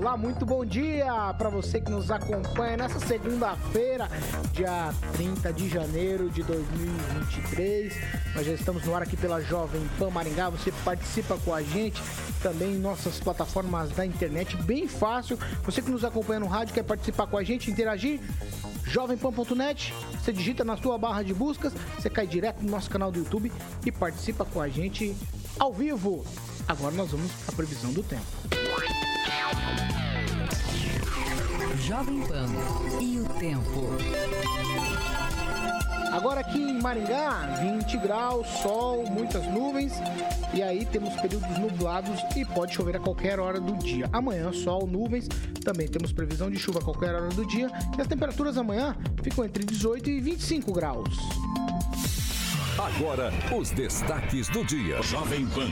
Olá, muito bom dia para você que nos acompanha nessa segunda-feira, dia 30 de janeiro de 2023. Nós já estamos no ar aqui pela Jovem Pan Maringá. Você participa com a gente também em nossas plataformas da internet, bem fácil. Você que nos acompanha no rádio, quer participar com a gente, interagir? jovempan.net, você digita na sua barra de buscas, você cai direto no nosso canal do YouTube e participa com a gente ao vivo. Agora nós vamos à previsão do tempo. Jovem Pan e o tempo. Agora aqui em Maringá, 20 graus, sol, muitas nuvens. E aí temos períodos nublados e pode chover a qualquer hora do dia. Amanhã, sol, nuvens. Também temos previsão de chuva a qualquer hora do dia. E as temperaturas amanhã ficam entre 18 e 25 graus. Agora, os destaques do dia. Jovem Pan.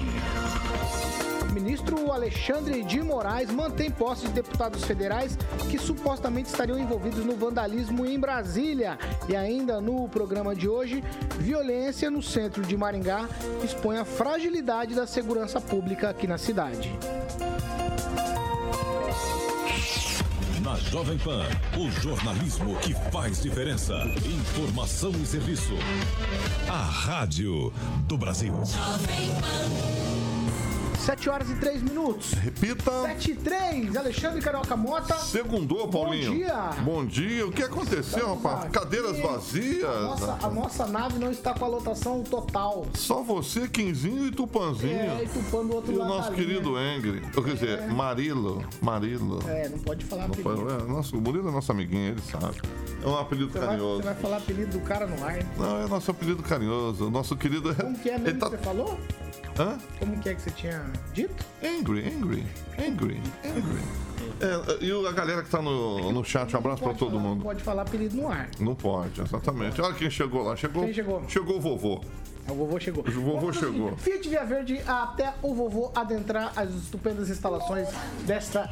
Ministro Alexandre de Moraes mantém posse de deputados federais que supostamente estariam envolvidos no vandalismo em Brasília. E ainda no programa de hoje, violência no centro de Maringá expõe a fragilidade da segurança pública aqui na cidade. Jovem Pan, o jornalismo que faz diferença. Informação e serviço. A Rádio do Brasil. Jovem Pan. 7 horas e 3 minutos. Repita. 7 e 3. Alexandre Carioca Mota. Segundou, Paulinho. Bom dia. Bom dia. O que aconteceu, Estamos rapaz? aqui. Cadeiras vazias. A nossa, a nossa nave não está com a lotação total. Só você, Quinzinho e Tupanzinho. É, e Tupã do outro E o lado nosso da linha. querido Engri. Ou quer dizer, Marilo. Marilo. É, não pode falar Não apelido. pode- é, nosso, o Murilo é nosso amiguinho, ele sabe. É um apelido Você vai, carinhoso. você vai falar apelido do cara no ar. Não, é nosso apelido carinhoso. O nosso querido. Como que é mesmo tá... que você falou? Hã? Como que é que você tinha dito? Angry, angry, angry, angry. É, e a galera que tá no, no chat, um abraço pra Pode todo falar- mundo. Não pode falar apelido no ar. Não pode, exatamente. Olha quem chegou lá. Chegou, Quem chegou? Chegou o vovô. O vovô chegou. O vovô Vamos o chegou. Fiat Via Verde até o vovô adentrar as estupendas instalações desta.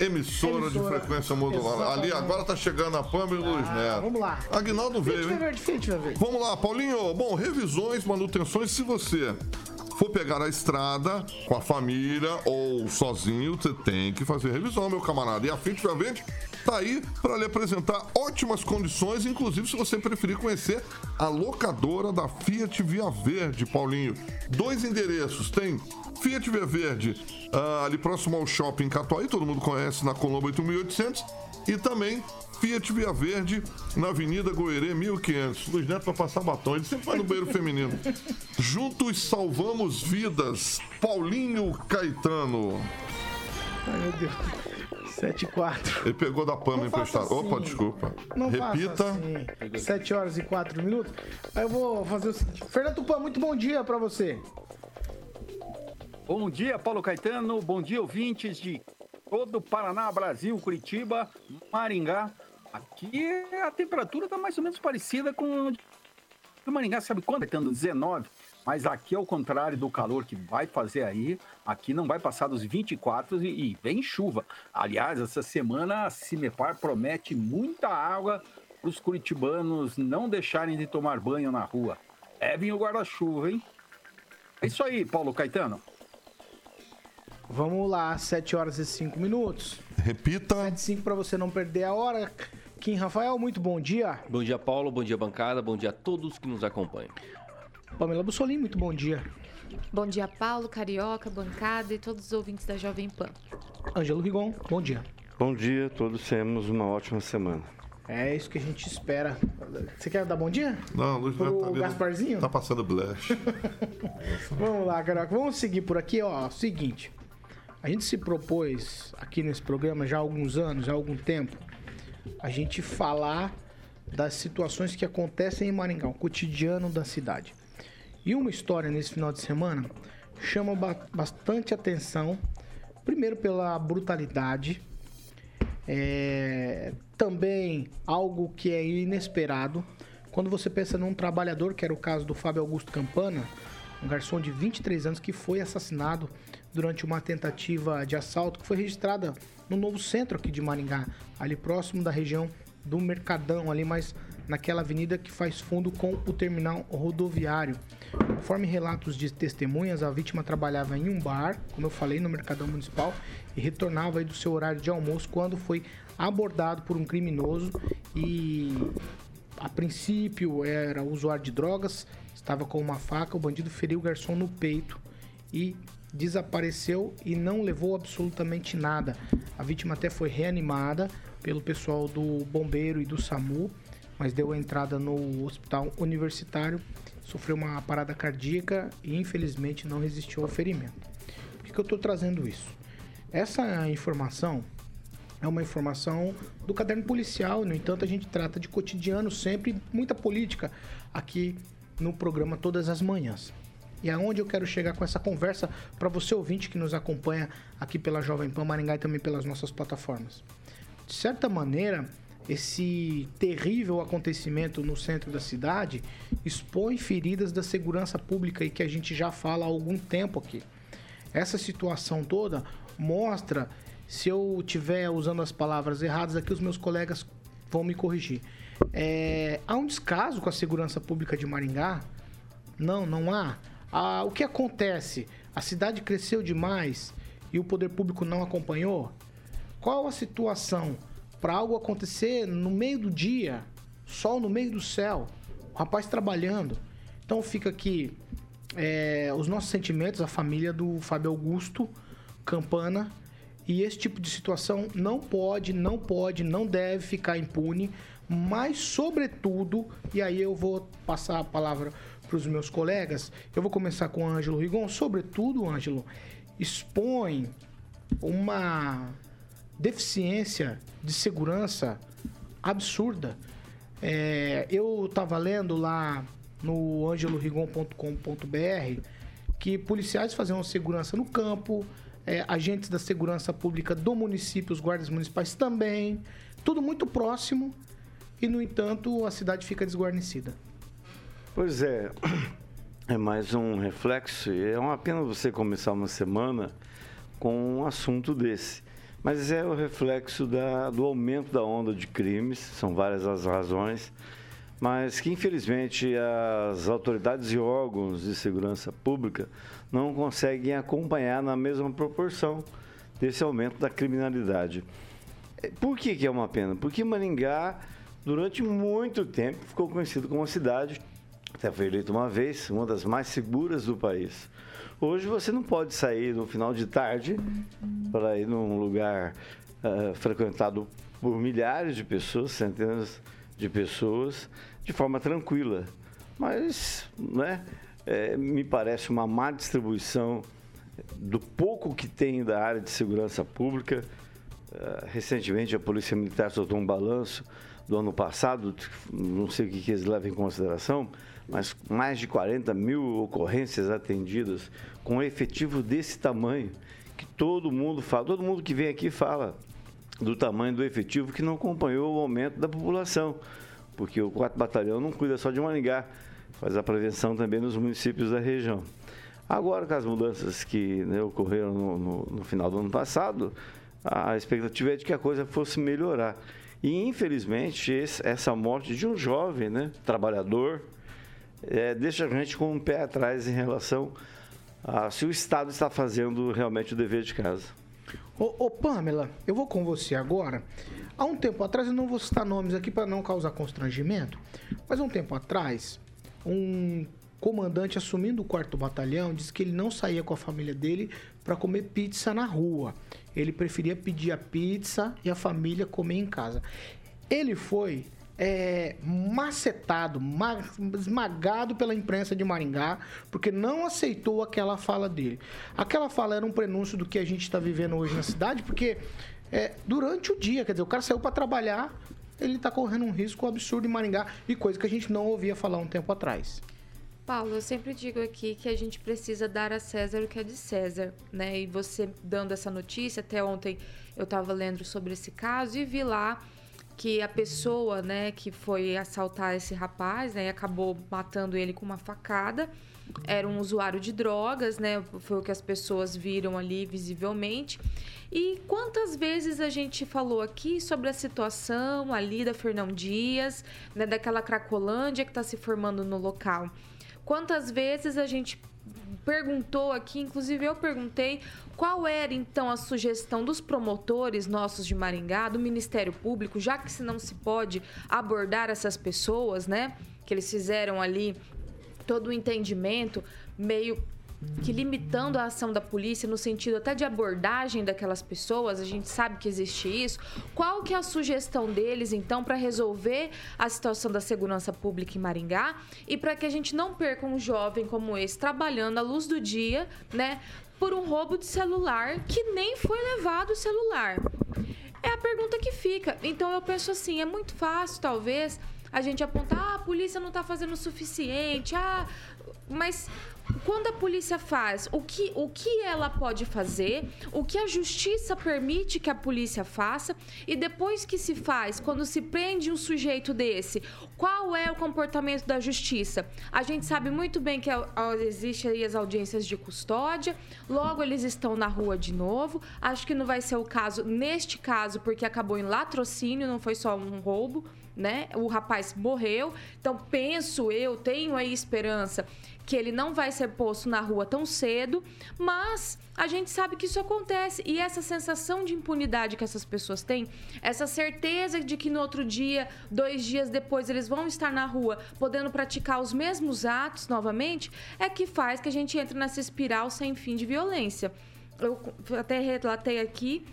Emissora, de Emissora. frequência modular. Exatamente. Ali agora tá chegando a Pamela o Luiz Neto. vamos lá. Aguinaldo Fiat veio, Via hein? Verde, Fiat Via Verde. Vamos lá, Paulinho. Bom, revisões, manutenções, se você for pegar a estrada com a família ou sozinho, você tem que fazer revisão, meu camarada. E a Fiat Via Verde tá aí para lhe apresentar ótimas condições, inclusive se você preferir conhecer a locadora da Fiat Via Verde, Paulinho. Dois endereços, tem Fiat Via Verde, ah, ali próximo ao shopping Catuaí, todo mundo conhece, na Colombo 8800, e também Fiat Via Verde, na Avenida Goerê 1500. Luiz Neto vai passar batom, ele sempre vai no banheiro feminino. Juntos salvamos vidas. Paulinho Caetano. Ai, meu Deus. 7 e 4. Ele pegou da Pama emprestado. Opa, assim. desculpa. Não Repita. faça assim. 7 horas e 4 minutos. Aí eu vou fazer o seguinte. Fernando Tupan, muito bom dia pra você. Bom dia, Paulo Caetano. Bom dia, ouvintes de todo o Paraná, Brasil, Curitiba, Maringá. Aqui a temperatura está mais ou menos parecida com o Maringá, sabe quando? Caetano? 19. Mas aqui, ao contrário do calor que vai fazer aí, aqui não vai passar dos 24 e, e vem chuva. Aliás, essa semana a Cimepar promete muita água para os curitibanos não deixarem de tomar banho na rua. Levem o guarda-chuva, hein? É isso aí, Paulo Caetano. Vamos lá, 7 horas e 5 minutos. Repita. 7 e 5 pra você não perder a hora. Kim Rafael, muito bom dia. Bom dia, Paulo. Bom dia, bancada. Bom dia a todos que nos acompanham. Pamela Bussolim, muito bom dia. Bom dia, Paulo, Carioca, bancada e todos os ouvintes da Jovem Pan. Ângelo Rigon, bom dia. Bom dia, todos temos uma ótima semana. É isso que a gente espera. Você quer dar bom dia? Não, Luiz Pro tá. Gasparzinho? Tá passando blush. Vamos lá, Carioca. Vamos seguir por aqui, ó. Seguinte. A gente se propôs aqui nesse programa já há alguns anos, já há algum tempo, a gente falar das situações que acontecem em Maringá, o cotidiano da cidade. E uma história nesse final de semana chama ba- bastante atenção Primeiro pela brutalidade, é, também algo que é inesperado. Quando você pensa num trabalhador, que era o caso do Fábio Augusto Campana, um garçom de 23 anos que foi assassinado durante uma tentativa de assalto que foi registrada no novo centro aqui de Maringá, ali próximo da região do Mercadão, ali mais naquela avenida que faz fundo com o terminal rodoviário. Conforme relatos de testemunhas, a vítima trabalhava em um bar, como eu falei, no Mercadão Municipal, e retornava do seu horário de almoço quando foi abordado por um criminoso e a princípio era usuário de drogas, estava com uma faca, o bandido feriu o garçom no peito e desapareceu e não levou absolutamente nada. A vítima até foi reanimada pelo pessoal do bombeiro e do SAMU, mas deu entrada no hospital universitário, sofreu uma parada cardíaca e infelizmente não resistiu ao ferimento. Por que, que eu estou trazendo isso? Essa informação é uma informação do caderno policial, no entanto, a gente trata de cotidiano sempre, muita política aqui no programa todas as manhãs. E aonde eu quero chegar com essa conversa para você ouvinte que nos acompanha aqui pela Jovem Pan Maringá e também pelas nossas plataformas. De certa maneira, esse terrível acontecimento no centro da cidade expõe feridas da segurança pública e que a gente já fala há algum tempo aqui. Essa situação toda mostra, se eu estiver usando as palavras erradas aqui, os meus colegas vão me corrigir. É, há um descaso com a segurança pública de Maringá? Não, não há. Ah, o que acontece? A cidade cresceu demais e o poder público não acompanhou? Qual a situação? para algo acontecer no meio do dia, sol no meio do céu, o rapaz trabalhando. Então fica aqui é, os nossos sentimentos, a família do Fábio Augusto Campana. E esse tipo de situação não pode, não pode, não deve ficar impune. Mas, sobretudo, e aí eu vou passar a palavra para os meus colegas, eu vou começar com o Ângelo Rigon. Sobretudo, Ângelo, expõe uma deficiência de segurança absurda. É, eu estava lendo lá no angelorigon.com.br que policiais faziam segurança no campo, é, agentes da segurança pública do município, os guardas municipais também, tudo muito próximo e, no entanto, a cidade fica desguarnecida. Pois é, é mais um reflexo é uma pena você começar uma semana com um assunto desse. Mas é o reflexo da, do aumento da onda de crimes, são várias as razões, mas que infelizmente as autoridades e órgãos de segurança pública não conseguem acompanhar na mesma proporção desse aumento da criminalidade. É, por que, que é uma pena? Porque Maringá, durante muito tempo, ficou conhecido como cidade, foi eleito uma vez, uma das mais seguras do país. Hoje você não pode sair no final de tarde para ir num lugar uh, frequentado por milhares de pessoas, centenas de pessoas, de forma tranquila. Mas, né, é, me parece uma má distribuição do pouco que tem da área de segurança pública. Uh, recentemente, a Polícia Militar soltou um balanço do ano passado, não sei o que, que eles levam em consideração, mas mais de 40 mil ocorrências atendidas com efetivo desse tamanho, que todo mundo fala, todo mundo que vem aqui fala do tamanho do efetivo que não acompanhou o aumento da população, porque o 4 Batalhão não cuida só de Maringá, faz a prevenção também nos municípios da região. Agora, com as mudanças que né, ocorreram no, no, no final do ano passado, a expectativa é de que a coisa fosse melhorar. E, infelizmente, esse, essa morte de um jovem né, trabalhador, é, deixa a gente com um pé atrás em relação a se o Estado está fazendo realmente o dever de casa. Ô, ô, Pamela, eu vou com você agora. Há um tempo atrás, eu não vou citar nomes aqui para não causar constrangimento, mas há um tempo atrás, um comandante assumindo o quarto batalhão disse que ele não saía com a família dele para comer pizza na rua. Ele preferia pedir a pizza e a família comer em casa. Ele foi é, macetado, esmagado pela imprensa de Maringá, porque não aceitou aquela fala dele. Aquela fala era um prenúncio do que a gente está vivendo hoje na cidade, porque é, durante o dia, quer dizer, o cara saiu para trabalhar, ele está correndo um risco absurdo em Maringá, e coisa que a gente não ouvia falar um tempo atrás. Paulo, eu sempre digo aqui que a gente precisa dar a César o que é de César, né? E você dando essa notícia, até ontem eu estava lendo sobre esse caso e vi lá que a pessoa, né, que foi assaltar esse rapaz, né, acabou matando ele com uma facada, era um usuário de drogas, né? Foi o que as pessoas viram ali visivelmente. E quantas vezes a gente falou aqui sobre a situação ali da Fernão Dias, né, daquela Cracolândia que está se formando no local? Quantas vezes a gente perguntou aqui, inclusive eu perguntei, qual era então a sugestão dos promotores nossos de Maringá, do Ministério Público, já que se não se pode abordar essas pessoas, né? Que eles fizeram ali todo o entendimento meio que limitando a ação da polícia no sentido até de abordagem daquelas pessoas, a gente sabe que existe isso. Qual que é a sugestão deles então para resolver a situação da segurança pública em Maringá e para que a gente não perca um jovem como esse trabalhando à luz do dia, né, por um roubo de celular que nem foi levado o celular? É a pergunta que fica. Então eu penso assim, é muito fácil talvez a gente apontar, ah, a polícia não está fazendo o suficiente, ah, mas quando a polícia faz, o que, o que ela pode fazer, o que a justiça permite que a polícia faça, e depois que se faz, quando se prende um sujeito desse, qual é o comportamento da justiça? A gente sabe muito bem que existe aí as audiências de custódia, logo eles estão na rua de novo. Acho que não vai ser o caso neste caso, porque acabou em latrocínio, não foi só um roubo né? O rapaz morreu. Então, penso eu, tenho aí esperança que ele não vai ser posto na rua tão cedo, mas a gente sabe que isso acontece. E essa sensação de impunidade que essas pessoas têm, essa certeza de que no outro dia, dois dias depois, eles vão estar na rua podendo praticar os mesmos atos novamente, é que faz que a gente entre nessa espiral sem fim de violência. Eu até relatei aqui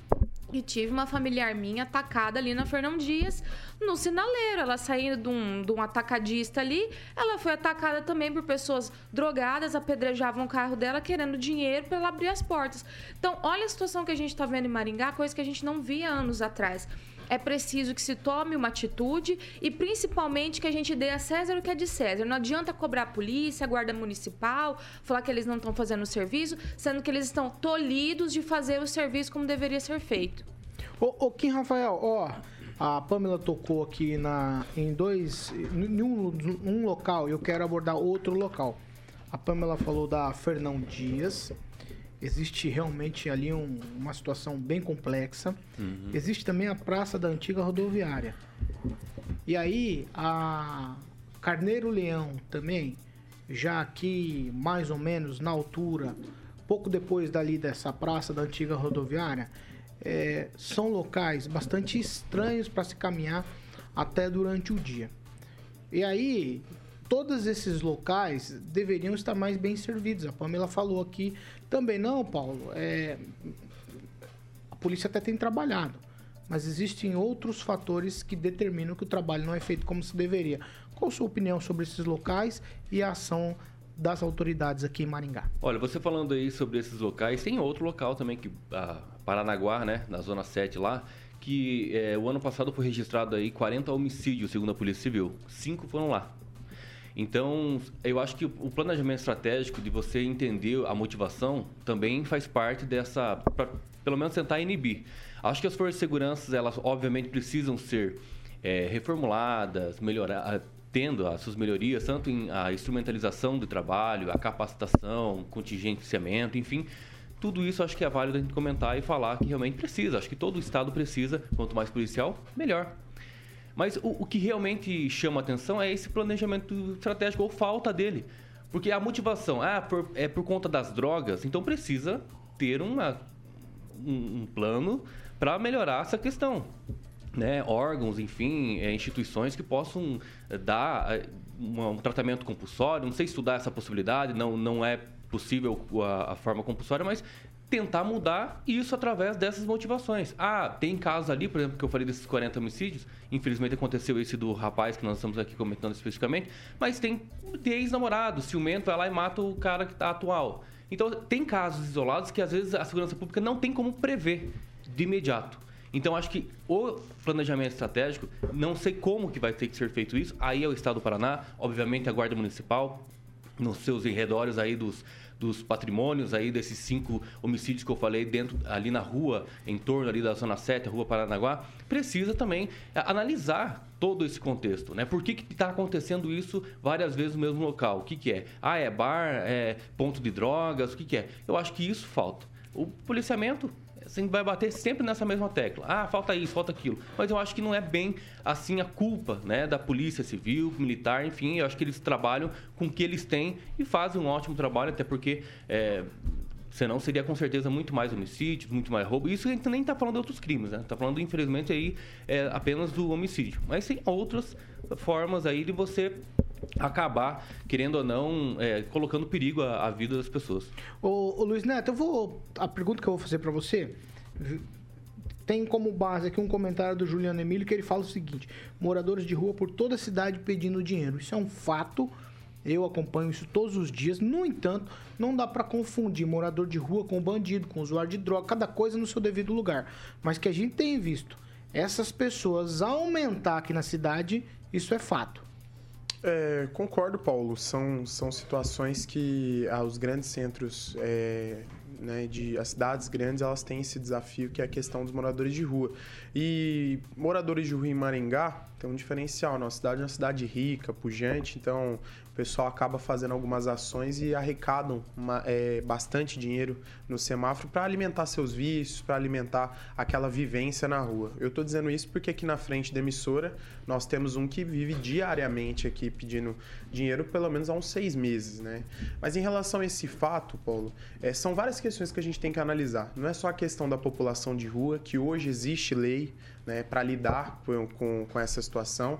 e tive uma familiar minha atacada ali na Fernão Dias, no sinaleiro. Ela saindo de um, de um atacadista ali, ela foi atacada também por pessoas drogadas, apedrejavam o carro dela querendo dinheiro para ela abrir as portas. Então, olha a situação que a gente está vendo em Maringá, coisa que a gente não via anos atrás é preciso que se tome uma atitude e principalmente que a gente dê a César o que é de César. Não adianta cobrar a polícia, a guarda municipal, falar que eles não estão fazendo o serviço, sendo que eles estão tolhidos de fazer o serviço como deveria ser feito. Ô, ô Kim Rafael, ó, a Pamela tocou aqui na, em dois, em um, um local, eu quero abordar outro local. A Pamela falou da Fernão Dias, existe realmente ali um, uma situação bem complexa. Uhum. Existe também a praça da antiga rodoviária. E aí a Carneiro Leão também, já aqui mais ou menos na altura, pouco depois dali dessa praça da antiga rodoviária, é, são locais bastante estranhos para se caminhar até durante o dia. E aí, todos esses locais deveriam estar mais bem servidos. A Pamela falou aqui também não, Paulo. É, a polícia até tem trabalhado, mas existem outros fatores que determinam que o trabalho não é feito como se deveria. Qual a sua opinião sobre esses locais e a ação das autoridades aqui em Maringá? Olha, você falando aí sobre esses locais, tem outro local também, que a Paranaguá, né, na Zona 7 lá, que é, o ano passado foi registrado aí 40 homicídios, segundo a Polícia Civil. Cinco foram lá. Então, eu acho que o planejamento estratégico de você entender a motivação também faz parte dessa, pra, pelo menos tentar inibir. Acho que as forças de segurança, elas obviamente precisam ser é, reformuladas, melhorar, tendo as suas melhorias, tanto em a instrumentalização do trabalho, a capacitação, contingenciamento, enfim, tudo isso acho que é válido a gente comentar e falar que realmente precisa. Acho que todo o Estado precisa, quanto mais policial, melhor. Mas o, o que realmente chama atenção é esse planejamento estratégico ou falta dele. Porque a motivação ah, por, é por conta das drogas, então precisa ter uma, um, um plano para melhorar essa questão. Né? Órgãos, enfim, é, instituições que possam é, dar é, um, um, tratamento compulsório. Não sei estudar essa possibilidade, não, não é possível a, a forma compulsória, mas tentar mudar isso através dessas motivações. Ah, tem casos ali, por exemplo, que eu falei desses 40 homicídios, infelizmente aconteceu esse do rapaz que nós estamos aqui comentando especificamente, mas tem, ex-namorado, ciumento, vai lá e mata o cara que está atual. Então, tem casos isolados que às vezes a segurança pública não tem como prever de imediato. Então, acho que o planejamento estratégico, não sei como que vai ter que ser feito isso, aí é o Estado do Paraná, obviamente a Guarda Municipal, nos seus enredores aí dos, dos patrimônios aí desses cinco homicídios que eu falei dentro ali na rua, em torno ali da Zona 7, Rua Paranaguá, precisa também é, analisar todo esse contexto, né? Por que está acontecendo isso várias vezes no mesmo local? O que, que é? Ah, é bar, é ponto de drogas, o que, que é? Eu acho que isso falta. O policiamento gente vai bater sempre nessa mesma tecla. Ah, falta isso, falta aquilo. Mas eu acho que não é bem assim a culpa né, da polícia civil, militar, enfim. Eu acho que eles trabalham com o que eles têm e fazem um ótimo trabalho, até porque. É, Senão seria com certeza muito mais homicídios, muito mais roubo. Isso a gente nem está falando de outros crimes, né? Está falando, infelizmente, aí é, apenas do homicídio. Mas tem outras formas aí de você acabar, querendo ou não, é, colocando perigo à, à, vida das pessoas. Ô, ô, Luiz Neto, eu vou. A pergunta que eu vou fazer para você tem como base aqui um comentário do Juliano Emílio que ele fala o seguinte: moradores de rua por toda a cidade pedindo dinheiro. Isso é um fato. Eu acompanho isso todos os dias. No entanto, não dá para confundir morador de rua com bandido, com usuário de droga, cada coisa no seu devido lugar. Mas que a gente tem visto essas pessoas aumentar aqui na cidade, isso é fato. É, concordo, Paulo. São, são situações que ah, os grandes centros, é, né, de, as cidades grandes, elas têm esse desafio que é a questão dos moradores de rua. E moradores de rua em Maringá tem um diferencial. Nossa cidade é uma cidade rica, pujante, então o pessoal acaba fazendo algumas ações e arrecadam uma, é, bastante dinheiro no semáforo para alimentar seus vícios, para alimentar aquela vivência na rua. Eu estou dizendo isso porque aqui na frente da emissora nós temos um que vive diariamente aqui pedindo dinheiro pelo menos há uns seis meses, né? Mas em relação a esse fato, Paulo, é, são várias questões que a gente tem que analisar. Não é só a questão da população de rua, que hoje existe lei né, para lidar com, com, com essa situação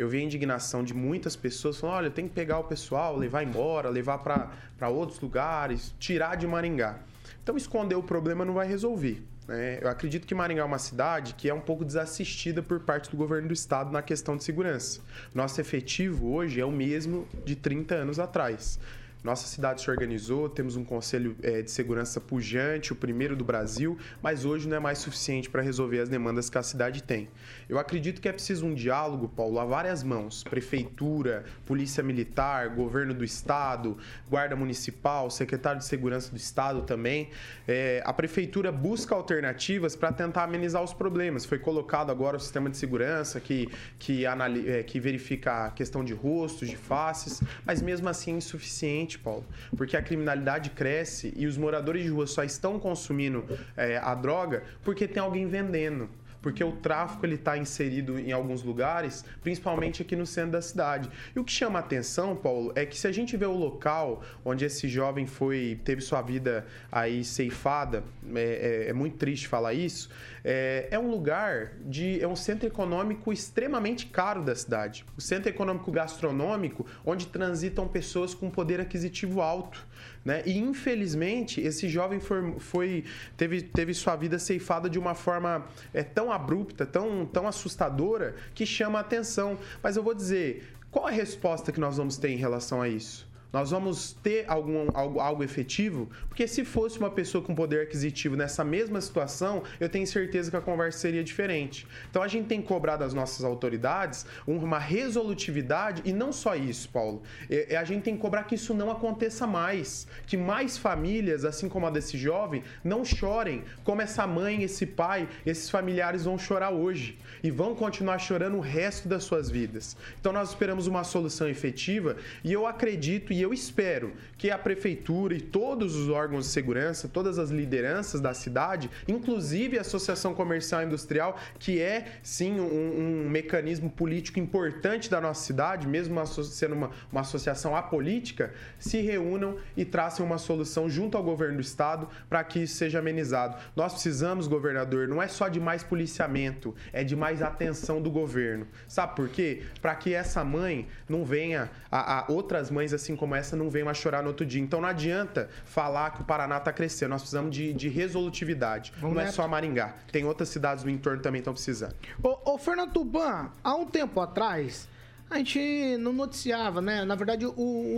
eu vi a indignação de muitas pessoas falando: olha, tem que pegar o pessoal, levar embora, levar para outros lugares, tirar de Maringá. Então, esconder o problema não vai resolver. Né? Eu acredito que Maringá é uma cidade que é um pouco desassistida por parte do governo do estado na questão de segurança. Nosso efetivo hoje é o mesmo de 30 anos atrás. Nossa cidade se organizou, temos um conselho é, de segurança pujante, o primeiro do Brasil, mas hoje não é mais suficiente para resolver as demandas que a cidade tem. Eu acredito que é preciso um diálogo, Paulo, a várias mãos: prefeitura, polícia militar, governo do estado, guarda municipal, secretário de segurança do estado também. É, a prefeitura busca alternativas para tentar amenizar os problemas. Foi colocado agora o sistema de segurança que, que, é, que verifica a questão de rostos, de faces, mas mesmo assim é insuficiente Paulo, porque a criminalidade cresce e os moradores de rua só estão consumindo é, a droga porque tem alguém vendendo porque o tráfico ele está inserido em alguns lugares, principalmente aqui no centro da cidade. E o que chama a atenção, Paulo, é que se a gente vê o local onde esse jovem foi teve sua vida aí ceifada, é, é, é muito triste falar isso, é, é, um lugar de é um centro econômico extremamente caro da cidade, o centro econômico gastronômico onde transitam pessoas com poder aquisitivo alto. Né? E infelizmente esse jovem foi, foi, teve, teve sua vida ceifada de uma forma é, tão abrupta, tão, tão assustadora, que chama a atenção. Mas eu vou dizer, qual a resposta que nós vamos ter em relação a isso? Nós vamos ter algum, algo, algo efetivo? Porque se fosse uma pessoa com poder aquisitivo nessa mesma situação, eu tenho certeza que a conversa seria diferente. Então a gente tem que cobrar das nossas autoridades uma resolutividade e não só isso, Paulo. É, é, a gente tem que cobrar que isso não aconteça mais. Que mais famílias, assim como a desse jovem, não chorem como essa mãe, esse pai, esses familiares vão chorar hoje e vão continuar chorando o resto das suas vidas. Então nós esperamos uma solução efetiva e eu acredito e eu espero que a prefeitura e todos os órgãos de segurança, todas as lideranças da cidade, inclusive a Associação Comercial e Industrial, que é sim um, um mecanismo político importante da nossa cidade, mesmo sendo uma, uma associação apolítica, se reúnam e tracem uma solução junto ao governo do estado para que isso seja amenizado. Nós precisamos, governador, não é só de mais policiamento, é de mais atenção do governo. Sabe por quê? Para que essa mãe não venha, a, a outras mães assim como como essa não vem mais chorar no outro dia. Então não adianta falar que o Paraná está crescendo. Nós precisamos de, de resolutividade. Vamos não é só Maringá. Tem outras cidades do entorno também estão precisando. Ô, ô Fernando Tuban, há um tempo atrás, a gente não noticiava, né? Na verdade, o,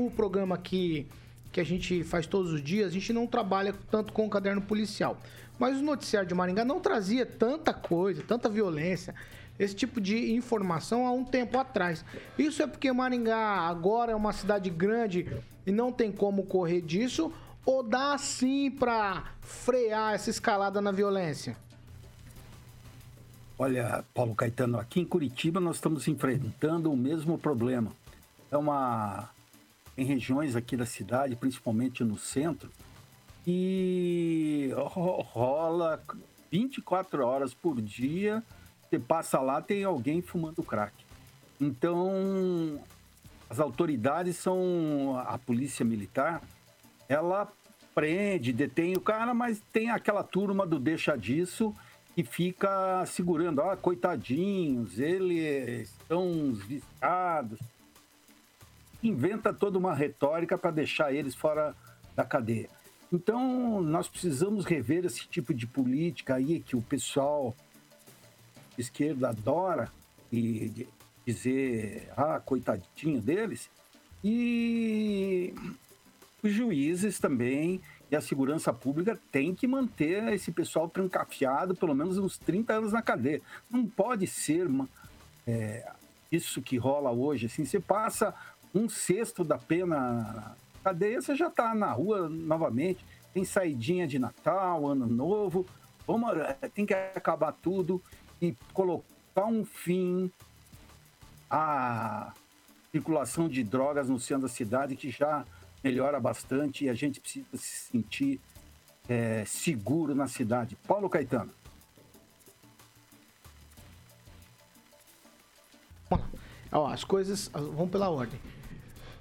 o programa aqui que a gente faz todos os dias, a gente não trabalha tanto com o caderno policial. Mas o noticiário de Maringá não trazia tanta coisa, tanta violência. Esse tipo de informação há um tempo atrás. Isso é porque Maringá agora é uma cidade grande e não tem como correr disso? Ou dá sim para frear essa escalada na violência? Olha, Paulo Caetano, aqui em Curitiba nós estamos enfrentando o mesmo problema. É uma. Em regiões aqui da cidade, principalmente no centro, e rola 24 horas por dia. Você passa lá, tem alguém fumando crack. Então, as autoridades são. A polícia militar, ela prende, detém o cara, mas tem aquela turma do deixa disso que fica segurando. Ah, coitadinhos, eles estão viciados. Inventa toda uma retórica para deixar eles fora da cadeia. Então, nós precisamos rever esse tipo de política aí que o pessoal esquerda adora e dizer, ah, coitadinho deles. E os juízes também e a segurança pública tem que manter esse pessoal trancafiado pelo menos uns 30 anos na cadeia. Não pode ser é, isso que rola hoje. Assim, você passa um sexto da pena cadeia, você já está na rua novamente. Tem saidinha de Natal, Ano Novo. Vamos, tem que acabar tudo e colocar um fim à circulação de drogas no centro da cidade, que já melhora bastante e a gente precisa se sentir é, seguro na cidade. Paulo Caetano. Ó, as coisas vão pela ordem.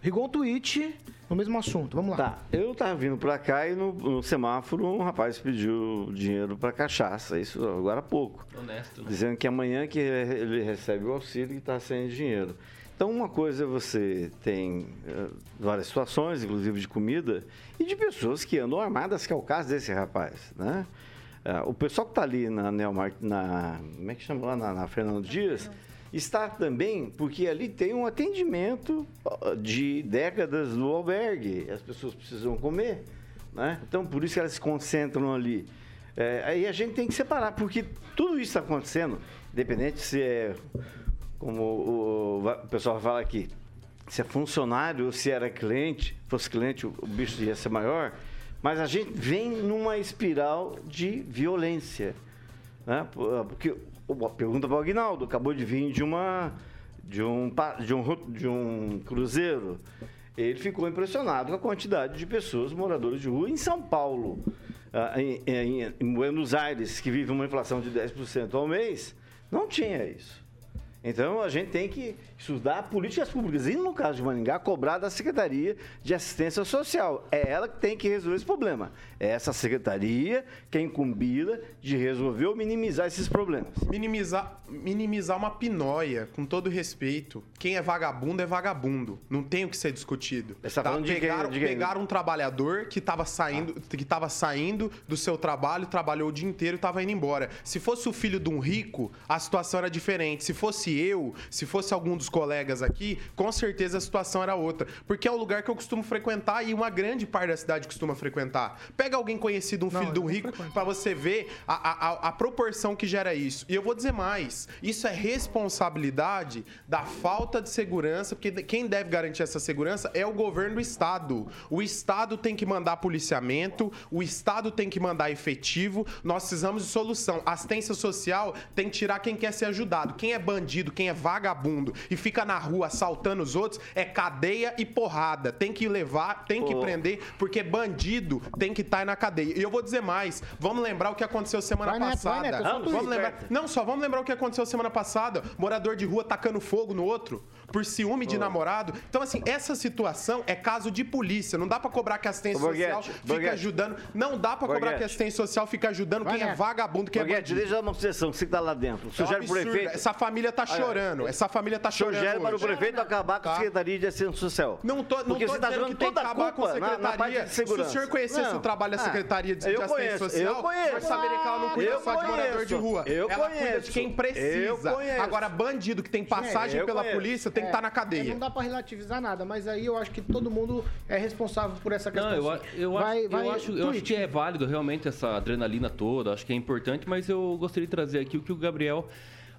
Rigon tweet no mesmo assunto. Vamos lá. Tá, eu tava vindo pra cá e no, no semáforo um rapaz pediu dinheiro pra cachaça, isso agora há pouco. Honesto. Né? Dizendo que amanhã que ele recebe o auxílio e tá sem dinheiro. Então, uma coisa é você tem uh, várias situações, inclusive de comida, e de pessoas que andam armadas, que é o caso desse rapaz, né? Uh, o pessoal que está ali na Neomar, na, como é que chama lá, na, na Fernando Dias, está também porque ali tem um atendimento de décadas no albergue. As pessoas precisam comer, né? Então, por isso que elas se concentram ali. É, aí a gente tem que separar, porque tudo isso está acontecendo, independente se é, como o, o pessoal fala aqui, se é funcionário ou se era cliente, fosse cliente, o bicho ia ser maior, mas a gente vem numa espiral de violência. Né? Porque Pergunta para o Aguinaldo, acabou de vir de uma de um, de um, de um cruzeiro. Ele ficou impressionado com a quantidade de pessoas, moradores de rua, em São Paulo, ah, em, em, em Buenos Aires, que vive uma inflação de 10% ao mês, não tinha isso. Então a gente tem que estudar políticas públicas e, no caso de Maningá, cobrar da Secretaria de Assistência Social. É ela que tem que resolver esse problema. É essa secretaria que é incumbida de resolver ou minimizar esses problemas. Minimizar, minimizar uma pinóia, com todo respeito. Quem é vagabundo é vagabundo. Não tem o que ser discutido. Tá, tá, pegaram, de quem, de pegaram um trabalhador que estava saindo, ah. que tava saindo do seu trabalho, trabalhou o dia inteiro e estava indo embora. Se fosse o filho de um rico, a situação era diferente. Se fosse eu, se fosse algum dos colegas aqui, com certeza a situação era outra. Porque é o lugar que eu costumo frequentar e uma grande parte da cidade costuma frequentar. Pega alguém conhecido, um não, filho de um rico, para você ver a, a, a proporção que gera isso. E eu vou dizer mais: isso é responsabilidade da falta de segurança, porque quem deve garantir essa segurança é o governo do Estado. O Estado tem que mandar policiamento, o Estado tem que mandar efetivo. Nós precisamos de solução. Assistência social tem que tirar quem quer ser ajudado. Quem é bandido, quem é vagabundo e fica na rua assaltando os outros, é cadeia e porrada. Tem que levar, tem que prender, porque bandido tem que estar tá na cadeia. E eu vou dizer mais, vamos lembrar o que aconteceu semana vai, passada. Neto, vai, Neto, vamos lembrar, não, só vamos lembrar o que aconteceu semana passada. Morador de rua tacando fogo no outro por ciúme de namorado. Então, assim, essa situação é caso de polícia. Não dá pra cobrar que a assistência social fica ajudando. Não dá pra cobrar que a assistência social fica ajudando quem é vagabundo, quem é bandido. deixa eu dar uma obsessão, você que tá lá dentro. É um prefeito. Essa família tá chorando. Essa família tá chorando. Sugere para o prefeito acabar com a tá. Secretaria de Assistência Social. Não tô, não Porque tô você tá dizendo que tem que acabar com a Secretaria. Se o senhor conhecesse o trabalho da Secretaria de Assistência Social, eu conheço. vai saber que ela não cuida só de morador de rua. Eu ela cuida de quem precisa. Agora, bandido que tem passagem pela polícia tem que estar tá na cadeia. Dá para relativizar nada, mas aí eu acho que todo mundo é responsável por essa questão. Não, eu, eu, vai, acho, vai, eu, acho, eu acho que é válido realmente essa adrenalina toda, acho que é importante, mas eu gostaria de trazer aqui o que o Gabriel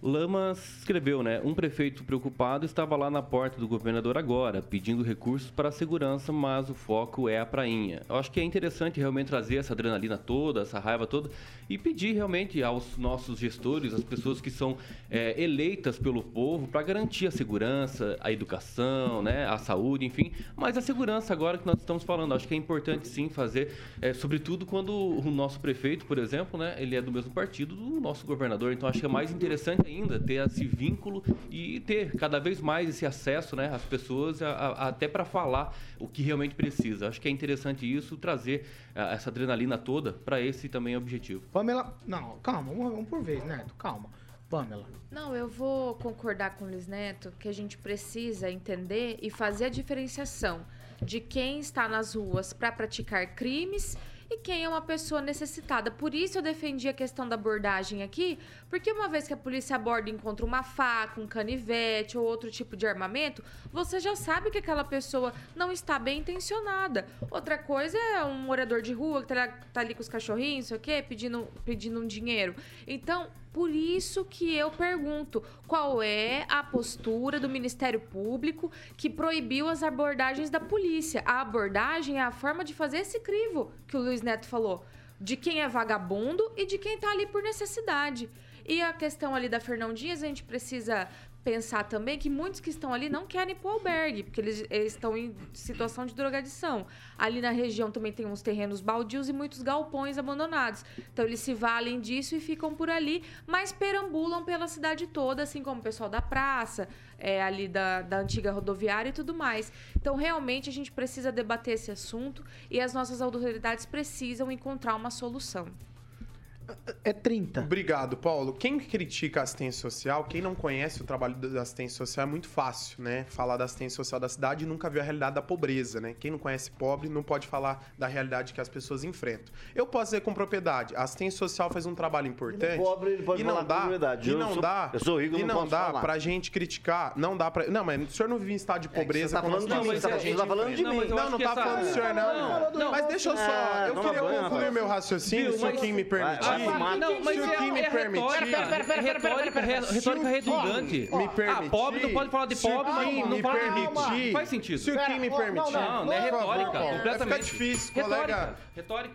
Lamas escreveu, né? Um prefeito preocupado estava lá na porta do governador agora, pedindo recursos para a segurança, mas o foco é a prainha. Eu acho que é interessante realmente trazer essa adrenalina toda, essa raiva toda, e pedir realmente aos nossos gestores, às pessoas que são é, eleitas pelo povo, para garantir a segurança, a educação, né? A saúde, enfim. Mas a segurança agora que nós estamos falando, acho que é importante sim fazer, é, sobretudo quando o nosso prefeito, por exemplo, né? Ele é do mesmo partido do nosso governador, então acho que é mais interessante ainda ter esse vínculo e ter cada vez mais esse acesso né, às pessoas, a, a, até para falar o que realmente precisa. Acho que é interessante isso, trazer a, essa adrenalina toda para esse também objetivo. Pamela, não, calma, um, um por vez, Neto, calma. Pamela. Não, eu vou concordar com o Luiz Neto que a gente precisa entender e fazer a diferenciação de quem está nas ruas para praticar crimes e quem é uma pessoa necessitada. Por isso eu defendi a questão da abordagem aqui, porque uma vez que a polícia aborda e encontra uma faca, um canivete ou outro tipo de armamento, você já sabe que aquela pessoa não está bem intencionada. Outra coisa é um morador de rua que tá, tá ali com os cachorrinhos, sei o quê, pedindo, pedindo um dinheiro. Então, por isso que eu pergunto, qual é a postura do Ministério Público que proibiu as abordagens da polícia? A abordagem é a forma de fazer esse crivo que o Luiz Neto falou, de quem é vagabundo e de quem está ali por necessidade. E a questão ali da Fernão Dias, a gente precisa pensar também que muitos que estão ali não querem ir pro albergue, porque eles, eles, estão em situação de drogadição. Ali na região também tem uns terrenos baldios e muitos galpões abandonados. Então eles se valem disso e ficam por ali, mas perambulam pela cidade toda, assim como o pessoal da praça, é, ali da, da antiga rodoviária e tudo mais. Então realmente a gente precisa debater esse assunto e as nossas autoridades precisam encontrar uma solução. É 30. Obrigado, Paulo. Quem critica a assistência social, quem não conhece o trabalho da assistência social, é muito fácil, né? Falar da assistência social da cidade e nunca viu a realidade da pobreza, né? Quem não conhece pobre não pode falar da realidade que as pessoas enfrentam. Eu posso dizer com propriedade, a assistência social faz um trabalho importante. E pobre, ele pode e não falar dá, com propriedade. E Eu não sou- dá. eu sou rico, e não não dá falar. pra gente criticar. Não dá pra. Não, mas o senhor não vive em estado de pobreza. você tá falando de mim, tá- gente você tá falando de mim. Não, não, tá falando do senhor, não. Mas deixa eu só. Eu queria concluir meu raciocínio, se o Kim me permitir. Vai, Não, mas Se o é, Kim me é permitir. retórica, Pera, pera, pera, pera, pera, retórica, pera, pera. re- retórica redundante. Me Ah, permitir. pobre não pode falar de pobre, Kim não, me permitir. Faz sentido. Se o Kim me Pera, ó, permitir. não, Não, é retórica, completamente. Fica difícil, retórica, colega. Retórica.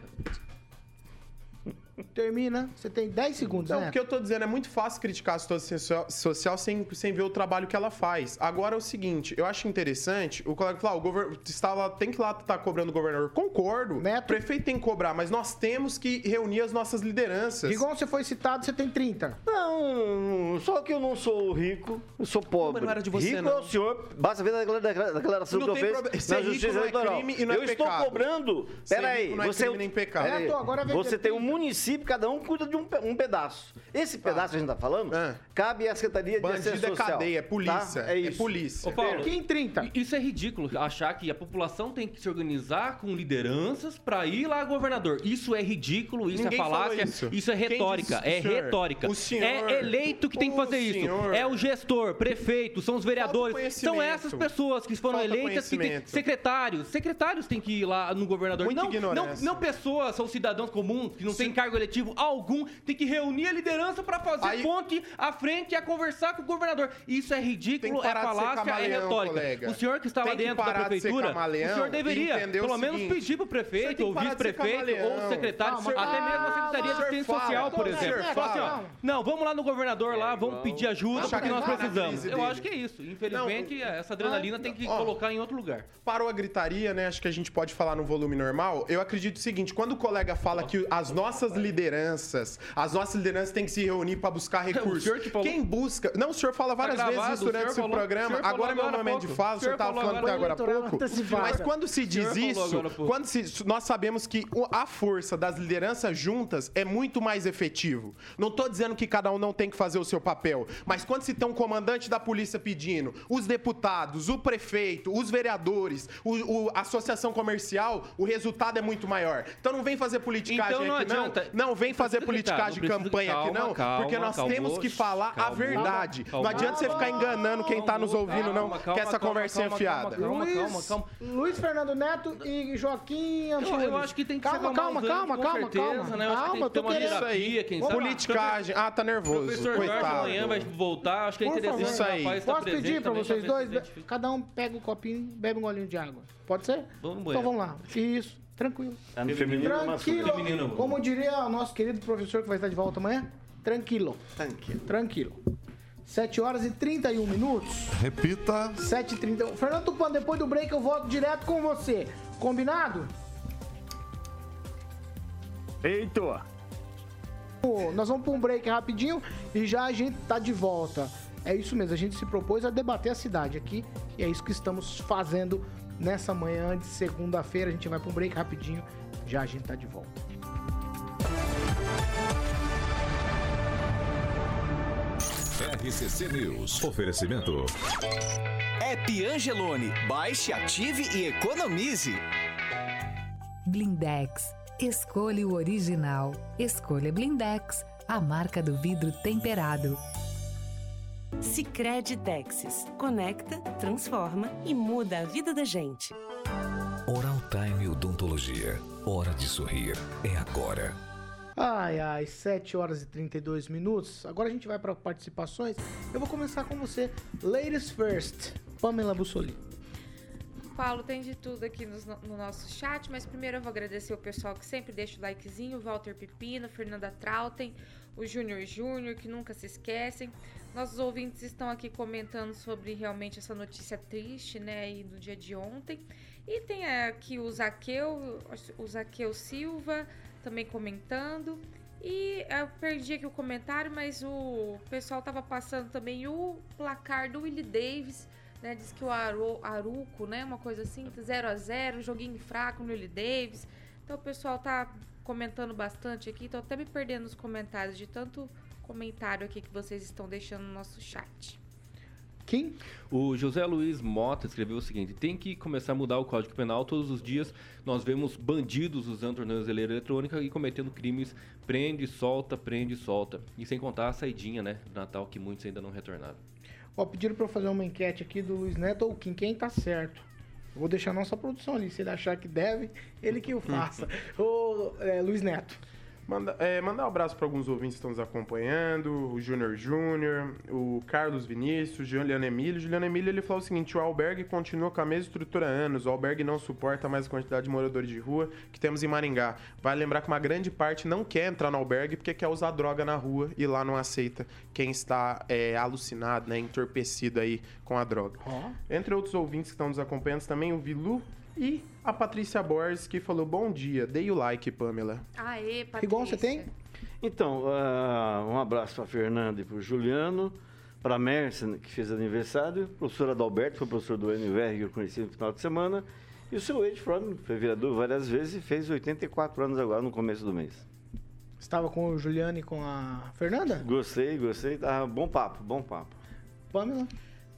Termina, você tem 10 segundos, Não, né? o que eu tô dizendo é muito fácil criticar a assistência social, social sem, sem ver o trabalho que ela faz. Agora é o seguinte, eu acho interessante, o colega falou, ah, o governo está lá, tem que lá estar cobrando o governador. Concordo. Neto. O prefeito tem que cobrar, mas nós temos que reunir as nossas lideranças. Igual você foi citado, você tem 30. Não, só que eu não sou rico, eu sou pobre. Mas não era de você, rico não. é o senhor, basta ver a declara- declara- declaração Não que eu fiz na Ser rico Justiça não é Eleitoral. crime e não é eu estou pecado. cobrando. Ser Peraí, não é você, crime nem pecado. Neto, agora você tem um 30. município, cada um cuida de um, um pedaço. Esse pedaço que a gente está falando, Ah. cabe à Secretaria de Bandido Assistência é Social. cadeia, é polícia. tá? É isso. polícia. Ô, Paulo, Quem 30? Isso é ridículo, achar que a população tem que se organizar com lideranças pra ir lá governador. Isso é ridículo, isso Ninguém é falácia, isso. isso. é retórica, disse, é senhor? retórica. O senhor- é eleito que tem que o fazer isso. É o gestor, prefeito, são os vereadores, são essas pessoas que foram Falta eleitas que tem secretários, secretários têm que ir lá no governador. Muita não, não, não pessoas, são cidadãos comuns que não têm cargo eletivo algum, tem que reunir a liderança pra fazer Aí- ponte à frente e a conversar com o governador. Isso é ridículo, é de falácia, é retórica. colega. O senhor que estava dentro da de prefeitura, camaleão o senhor deveria, pelo menos, seguinte, pedir pro o prefeito, ou de vice-prefeito, ou secretário, até mesmo a Secretaria de Assistência Social, por exemplo. assim, ó, não, vamos lá no governador lá, vamos pedir ajuda, porque que nós precisamos. Eu acho que é isso. Infelizmente, essa adrenalina tem que colocar em outro lugar. Parou a gritaria, né? Acho que a gente pode falar no volume normal. Eu acredito o seguinte: quando o colega fala que as nossas lideranças, as nossas lideranças têm que se reunir para buscar recursos. que falou. Quem busca. Não, o senhor fala várias Tá vezes gravado, isso o durante esse o programa. Agora é meu há momento de fala, o senhor estava falou falando até agora há pouco. Mas quando se diz isso, quando se, nós sabemos que a força das lideranças juntas é muito mais efetivo. Não tô dizendo que cada um não tem que fazer o seu papel, mas quando se tem um comandante da polícia pedindo, os deputados, o prefeito, os vereadores, o, o- a associação comercial, o resultado é muito maior. Então não vem fazer politicagem Então não aqui, adianta. não. Não vem fazer politicagem de campanha aqui, calma, não, calma, porque nós calma, temos que falar a verdade. calma, não adianta você ficar enganando quem tá nos ouvindo, não, calma, que essa calma, conversinha calma, fiada. calma, Luiz, calma, calma. Luiz Fernando Neto e Joaquim Antunes. eu acho que tem que calma, acalmar calma, calma, calma, calma. né? Eu acho que Calma, tem eu que ter tô uma querendo. terapia, quem sabe. Politicagem. Ah, tá nervoso. Professor Jorge Coitado. amanhã vai voltar, acho que é interessante favor. o rapaz estar Posso pedir pra também vocês dois? Cada um pega um copinho, bebe um golinho de água. Pode ser? Vamos Então vamos lá. Isso, tranquilo. Tá no feminino? Tranquilo. Como diria o nosso querido professor que vai estar de volta amanhã, tranquilo. Tranquilo. Tranquilo. 7 horas e 31 minutos. Repita. 7 e 31. Fernando Tupan, depois do break eu volto direto com você. Combinado? Eita! Nós vamos para um break rapidinho e já a gente tá de volta. É isso mesmo, a gente se propôs a debater a cidade aqui e é isso que estamos fazendo nessa manhã de segunda-feira. A gente vai para um break rapidinho, já a gente tá de volta. RCC News. Oferecimento. App Angelone. Baixe, ative e economize. Blindex. Escolha o original. Escolha Blindex, a marca do vidro temperado. Sicredi Texas. Conecta, transforma e muda a vida da gente. Oral Time Odontologia. Hora de sorrir. É agora. Ai, ai, 7 horas e 32 minutos. Agora a gente vai para participações. Eu vou começar com você. Ladies first. Pamela Bussolini. Paulo, tem de tudo aqui no, no nosso chat, mas primeiro eu vou agradecer o pessoal que sempre deixa o likezinho, Walter Pepino, Fernanda Trautem, o Júnior Júnior, que nunca se esquecem. Nossos ouvintes estão aqui comentando sobre realmente essa notícia triste, né, aí do dia de ontem. E tem aqui o Zaqueu, o Zaqueu Silva também comentando. E eu perdi aqui o comentário, mas o pessoal tava passando também o placar do Willie Davis, né? Diz que o Aru, Aruco, né? Uma coisa assim, 0 a 0 joguinho fraco no Willie Davis. Então o pessoal tá comentando bastante aqui, tô até me perdendo nos comentários de tanto comentário aqui que vocês estão deixando no nosso chat. Quem? O José Luiz Mota escreveu o seguinte: tem que começar a mudar o Código Penal. Todos os dias nós vemos bandidos usando tornozeleira eletrônica e cometendo crimes. Prende, solta, prende, solta. E sem contar a saidinha, né? Do Natal que muitos ainda não retornaram. Ó, pediram pra eu fazer uma enquete aqui do Luiz Neto ou Kim, quem tá certo. Eu vou deixar a nossa produção ali. Se ele achar que deve, ele que o faça. Ô, é, Luiz Neto. Manda, é, mandar um abraço para alguns ouvintes que estão nos acompanhando, o Júnior Júnior, o Carlos Vinícius, Juliano Emílio. Juliano Emílio ele falou o seguinte: o albergue continua com a mesma estrutura há anos, o albergue não suporta mais a quantidade de moradores de rua que temos em Maringá. Vale lembrar que uma grande parte não quer entrar no albergue porque quer usar droga na rua e lá não aceita quem está é, alucinado, né, entorpecido aí com a droga. Entre outros ouvintes que estão nos acompanhando também, o Vilu e a Patrícia Borges, que falou bom dia, dei o like, Pamela. Aê, Patrícia. Igual você tem? Então, ah, um abraço para Fernanda e para o Juliano, para a Mércia, que fez aniversário, professor Adalberto, que foi professor do NVR que eu conheci no final de semana, e o seu Ed From, que foi vereador várias vezes e fez 84 anos agora no começo do mês. Estava com o Juliano e com a Fernanda? Gostei, gostei, tá bom papo, bom papo. Pamela?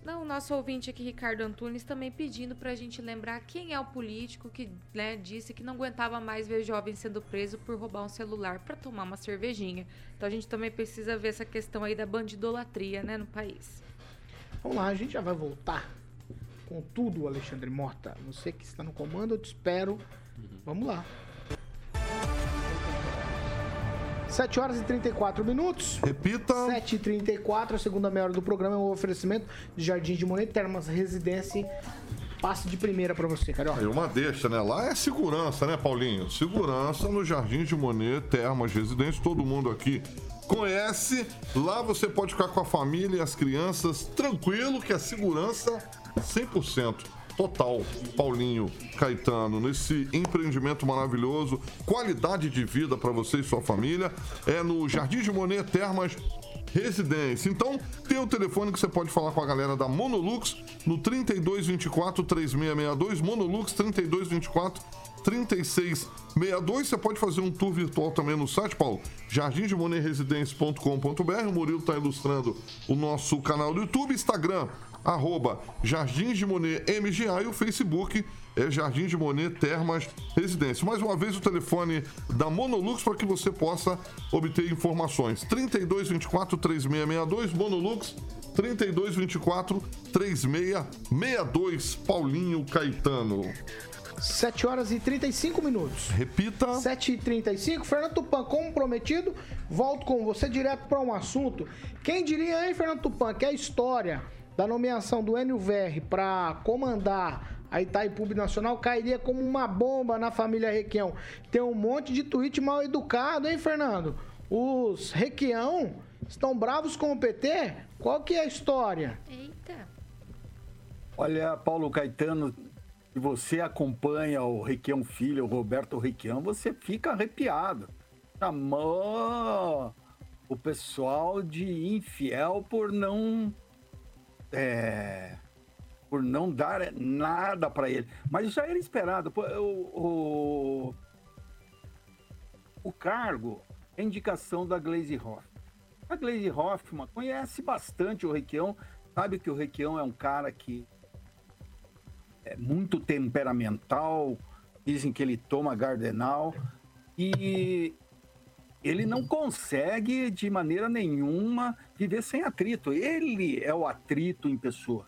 Não, o nosso ouvinte aqui, Ricardo Antunes, também pedindo pra gente lembrar quem é o político que né, disse que não aguentava mais ver jovem sendo preso por roubar um celular pra tomar uma cervejinha. Então a gente também precisa ver essa questão aí da bandidolatria, né, no país. Vamos lá, a gente já vai voltar com tudo, Alexandre Mota. Você que está no comando, eu te espero. Vamos lá. 7 horas e 34 minutos. Repita. 7 e 34 a segunda meia hora do programa é um oferecimento de Jardim de Monet, Termas Residência. Passe de primeira pra você, Carioca. Aí uma deixa, né? Lá é segurança, né, Paulinho? Segurança no Jardim de Monet, Termas Residência, todo mundo aqui conhece. Lá você pode ficar com a família e as crianças tranquilo, que é segurança 100%. Total, Paulinho Caetano, nesse empreendimento maravilhoso, qualidade de vida para você e sua família, é no Jardim de Monet Termas Residência. Então, tem o telefone que você pode falar com a galera da Monolux no 3224 3662, Monolux 3224 3662. Você pode fazer um tour virtual também no site, Paulo, jardimdemoneresidência.com.br. O Murilo está ilustrando o nosso canal do YouTube, Instagram, arroba Jardins de Monet MGA e o Facebook é Jardim de Monet Termas Residência. Mais uma vez o telefone da Monolux para que você possa obter informações. 3224 3662 Monolux 3224 3662 Paulinho Caetano. 7 horas e 35 minutos. Repita. 7 e 35 Fernando Tupan, como prometido, volto com você direto para um assunto. Quem diria, hein, Fernando Tupan, que a história da nomeação do Enio VR para comandar a Itaipu Nacional cairia como uma bomba na família Requião. Tem um monte de tweet mal educado, hein, Fernando? Os Requião estão bravos com o PT? Qual que é a história? Eita. Olha, Paulo Caetano, se você acompanha o Requião Filho, o Roberto Requião, você fica arrepiado. Chamou o pessoal de infiel por não. É, por não dar nada para ele. Mas já era esperado. O, o, o cargo é indicação da Glaze Hoffman. A Glaze Hoffman conhece bastante o Requião, sabe que o Requião é um cara que é muito temperamental, dizem que ele toma gardenal e ele não consegue de maneira nenhuma viver sem atrito. Ele é o atrito em pessoa.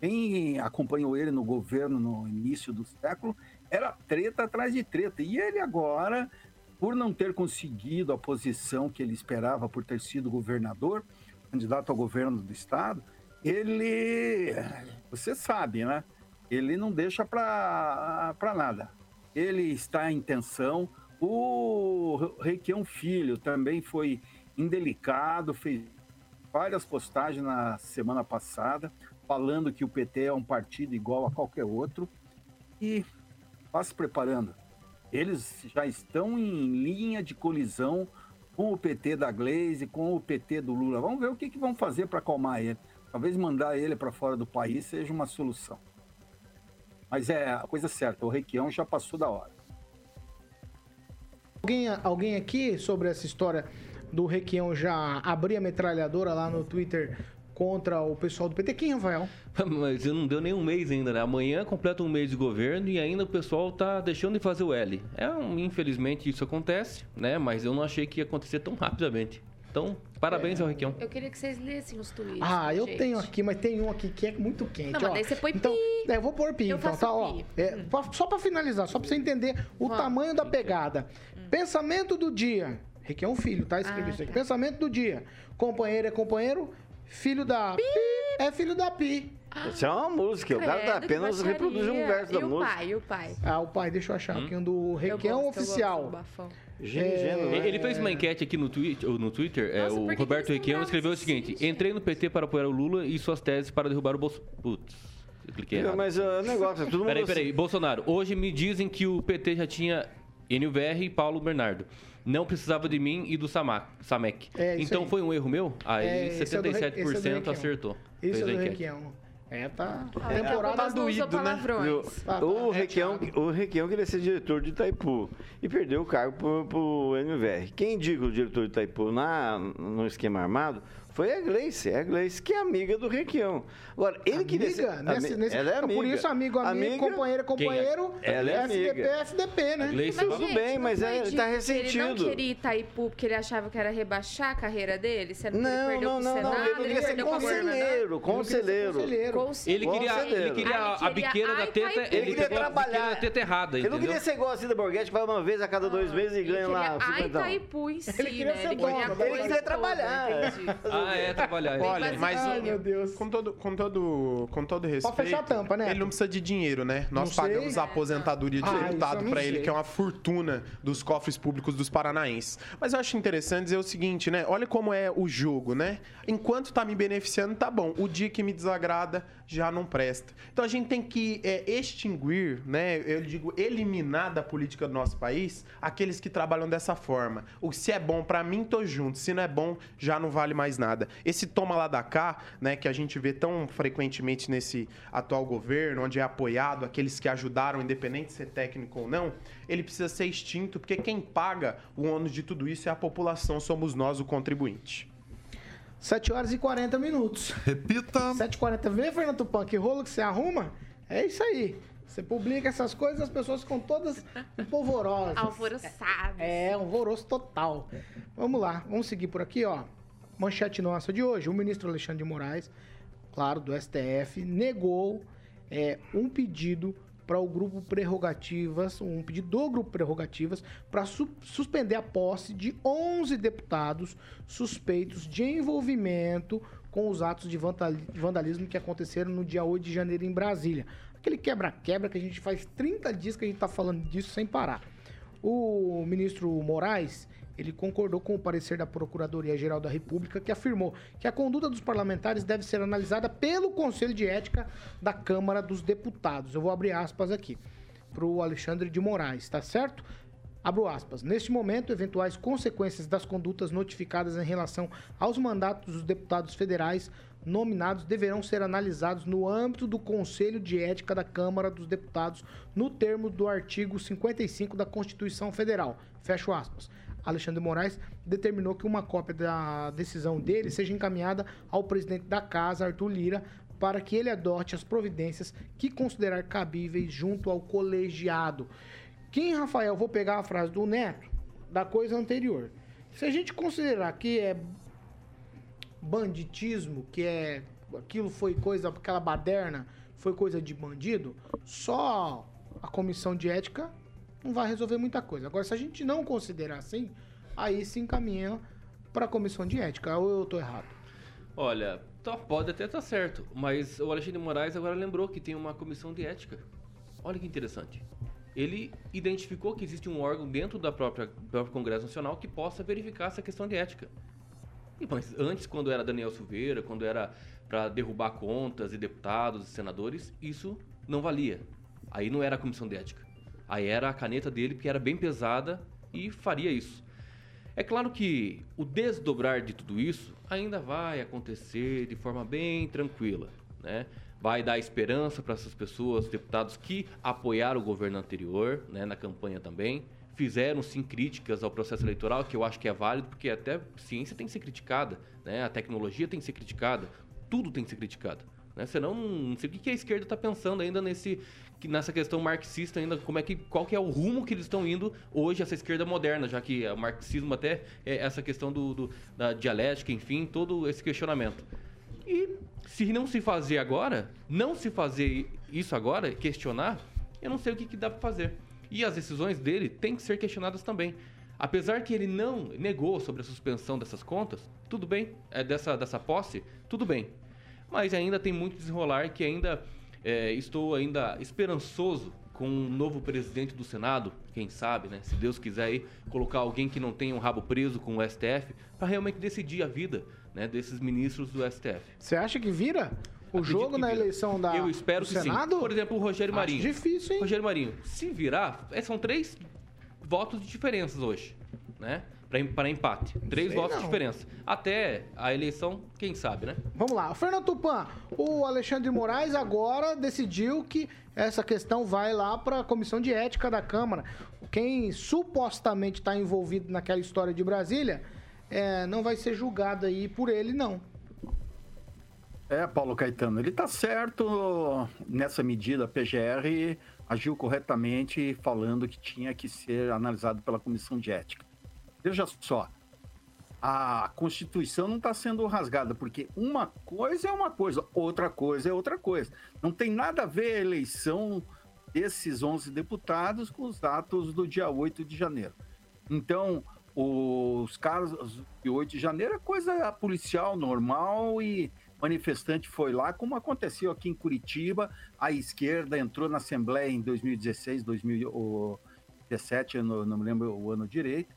Quem acompanhou ele no governo no início do século era treta atrás de treta. E ele agora, por não ter conseguido a posição que ele esperava por ter sido governador, candidato ao governo do estado, ele, você sabe, né? Ele não deixa para nada. Ele está em tensão. O Requião Filho também foi indelicado, fez várias postagens na semana passada falando que o PT é um partido igual a qualquer outro e vá se preparando. Eles já estão em linha de colisão com o PT da Glaze, com o PT do Lula. Vamos ver o que, que vão fazer para acalmar ele. Talvez mandar ele para fora do país seja uma solução. Mas é a coisa certa, o Requião já passou da hora. Alguém, alguém aqui sobre essa história do Requião já abrir a metralhadora lá no Twitter contra o pessoal do PT? Quem, Rafael? Mas não deu nem um mês ainda, né? Amanhã completa um mês de governo e ainda o pessoal tá deixando de fazer o L. É, um, infelizmente isso acontece, né? Mas eu não achei que ia acontecer tão rapidamente. Então, parabéns É. ao Requião. Eu queria que vocês lessem os tweets. Ah, eu gente. tenho aqui, mas tem um aqui que é muito quente. Não, mas ó. daí você põe então, pi. É, eu vou pôr pi, Eu então, faço tá? Ó, pi. é, pra- só pra finalizar, só pra você entender o Vamos. tamanho da pegada. Pensamento do dia. Requião Filho, tá? Escrevi Ah, isso aqui. tá. Pensamento do dia. Companheiro é companheiro, filho da pi, é filho da pi. Isso é uma música, o cara tá apenas reproduzindo um verso da e o música. pai, e o pai? Ah, o pai, deixa eu achar aqui um do Requião eu Oficial. bafão. Gênio, né? Ele fez uma enquete aqui no, ou no Twitter. é, Nossa, por o Roberto Requião não escreveu o seguinte: Entrei no PT para apoiar o Lula e suas teses para derrubar o Bolsonaro. Putz, eu cliquei errado. Mas o negócio, é todo mundo... Peraí, peraí. Bolsonaro, hoje me dizem que o PT já tinha NVR e Paulo Bernardo. Não precisava de mim e do Samac, Samek. É, então aí. foi um erro meu? Aí É, esse é do Re- esse é do 77% Requião. acertou. Isso é a do. Requião. É, tá. Ah, Temporada mas não usa doído, né? palavrões. Tá, tá, O é, Requião, Thiago. o Requião queria ser diretor de Itaipu e perdeu o cargo pro, pro NVR. Quem indica o diretor de Itaipu na, no esquema armado foi a Gleice, é a Gleice, que é amiga do Requião. Agora, ele queria ser... Amiga? Nesse, ami- nesse, ela é amiga. Por isso, amigo, amigo, companheiro, é companheiro. Ela é FDP, amiga. FDP, né? Gleice, Tudo gente, bem, mas é, ele tá que Ele não ressentido. queria Itaipu porque ele achava que era rebaixar a carreira dele? Sendo ele Não, não, não, Senado, não, ele queria ser perdeu pra governador. conselheiro, conselheiro. conselheiro. Conselheiro. Ele queria, ele queria Ah, a ele queria biqueira da teta. Ele queria a trabalhar. da teta errada, Ele não queria ser igual a Cida Borghetti, vai uma vez a cada dois meses e Ele ganha lá queria a 50. Itaipu em si, Ele queria né? ser Ele dono, queria ele queria trabalhar. Ah, é, trabalhar. Olha, mas. Ai, meu Deus. com todo, com todo, com todo respeito, fechar a tampa, né? ele não precisa de dinheiro, né? Nós Não sei. pagamos a aposentadoria de Ah, isso eu deputado não pra sei. ele, que é uma fortuna dos cofres públicos dos paranaenses. Mas eu acho interessante dizer o seguinte, né? Olha como é o jogo, né? Enquanto tá me beneficiando, tá bom. O dia que me desagrada, já não presta. Então a gente tem que é, extinguir, né? Eu digo, eliminar da política do nosso país aqueles que trabalham dessa forma. O se é bom pra mim, tô junto. Se não é bom, já não vale mais nada. Esse toma lá da cá, né, que a gente vê tão frequentemente nesse atual governo, onde é apoiado aqueles que ajudaram, independente de ser técnico ou não, ele precisa ser extinto, porque quem paga o ônus de tudo isso é a população, somos nós o contribuinte. 7 horas e 40 minutos. Repita. 7h40. Vê, Fernando Tupan, que rolo que você arruma? É isso aí. Você publica essas coisas, as pessoas ficam todas polvorosas. Alvoroçadas. É, alvoroço total. Vamos lá, vamos seguir por aqui, ó. Manchete nossa de hoje. O ministro Alexandre de Moraes, claro, do STF, negou é, um pedido para o grupo Prerrogativas, um pedido do grupo Prerrogativas, para su suspender a posse de 11 deputados suspeitos de envolvimento com os atos de vandali- de vandalismo que aconteceram no dia 8 de janeiro em Brasília. Aquele quebra-quebra que a gente faz 30 dias que a gente está falando disso sem parar. O ministro Moraes, ele concordou com o parecer da Procuradoria-Geral da República, que afirmou que a conduta dos parlamentares deve ser analisada pelo Conselho de Ética da Câmara dos Deputados. Eu vou abrir aspas aqui para o Alexandre de Moraes, tá certo? Abro aspas. Neste momento, eventuais consequências das condutas notificadas em relação aos mandatos dos deputados federais nominados deverão ser analisados no âmbito do Conselho de Ética da Câmara dos Deputados, no termo do artigo 55 da Constituição Federal. Fecho aspas. Alexandre Moraes determinou que uma cópia da decisão dele seja encaminhada ao presidente da Casa, Arthur Lira, para que ele adote as providências que considerar cabíveis junto ao colegiado. Quem, Rafael, vou pegar a frase do Neto da coisa anterior. Se a gente considerar que é banditismo, que é aquilo foi coisa, aquela baderna foi coisa de bandido, só a comissão de ética não vai resolver muita coisa. Agora, se a gente não considerar assim, aí se encaminha para a comissão de ética. Ou eu tô errado? Olha, tá- pode até estar certo, mas o Alexandre Moraes agora lembrou que tem uma comissão de ética. Olha que interessante. Ele identificou que existe um órgão dentro da própria, do próprio Congresso Nacional que possa verificar essa questão de ética. Mas antes, quando era Daniel Silveira, quando era para derrubar contas e deputados e senadores, isso não valia. Aí não era a comissão de ética. Aí era a caneta dele, que era bem pesada e faria isso. É claro que o desdobrar de tudo isso ainda vai acontecer de forma bem tranquila, né? Vai dar esperança para essas pessoas, deputados que apoiaram o governo anterior, né, na campanha também, fizeram sim críticas ao processo eleitoral, que eu acho que é válido, porque até ciência tem que ser criticada, né? A tecnologia tem que ser criticada, tudo tem que ser criticado, né? Senão não sei o que a esquerda está pensando ainda nesse que nessa questão marxista ainda, como é que qual que é o rumo que eles estão indo hoje essa esquerda moderna, já que o marxismo até é essa questão do, do- da dialética, enfim, todo esse questionamento. E se não se fazer agora, não se fazer isso agora, questionar, eu não sei o que, que dá para fazer. E as decisões dele têm que ser questionadas também. Apesar que ele não negou sobre a suspensão dessas contas, tudo bem, é dessa, dessa posse, tudo bem. Mas ainda tem muito desenrolar que ainda é, estou ainda esperançoso com um novo presidente do Senado, quem sabe, né? Se Deus quiser aí colocar alguém que não tenha um rabo preso com o STF para realmente decidir a vida, né, desses ministros do STF. Você acha que vira o jogo na eleição da Eu espero do que Senado? sim. Por exemplo, o Rogério Acho Marinho. difícil, hein? Rogério Marinho, se virar, é, são três votos de diferenças hoje, né? Para empate. Três Sei votos não. de diferença. Até a eleição, quem sabe, né? Vamos lá. Fernando Tupan, o Alexandre Moraes agora decidiu que essa questão vai lá para a comissão de ética da Câmara. Quem supostamente está envolvido naquela história de Brasília é, não vai ser julgado aí por ele, não. É, Paulo Caetano, ele está certo nessa medida. A PGR agiu corretamente falando que tinha que ser analisado pela comissão de ética. Veja só, a Constituição não está sendo rasgada, porque uma coisa é uma coisa, outra coisa é outra coisa. Não tem nada a ver a eleição desses 11 deputados com os atos do dia 8 de janeiro. Então, os casos de 8 de janeiro é coisa policial normal e manifestante foi lá, como aconteceu aqui em Curitiba. A esquerda entrou na Assembleia em 2016, 2017, eu não, não me lembro o ano direito,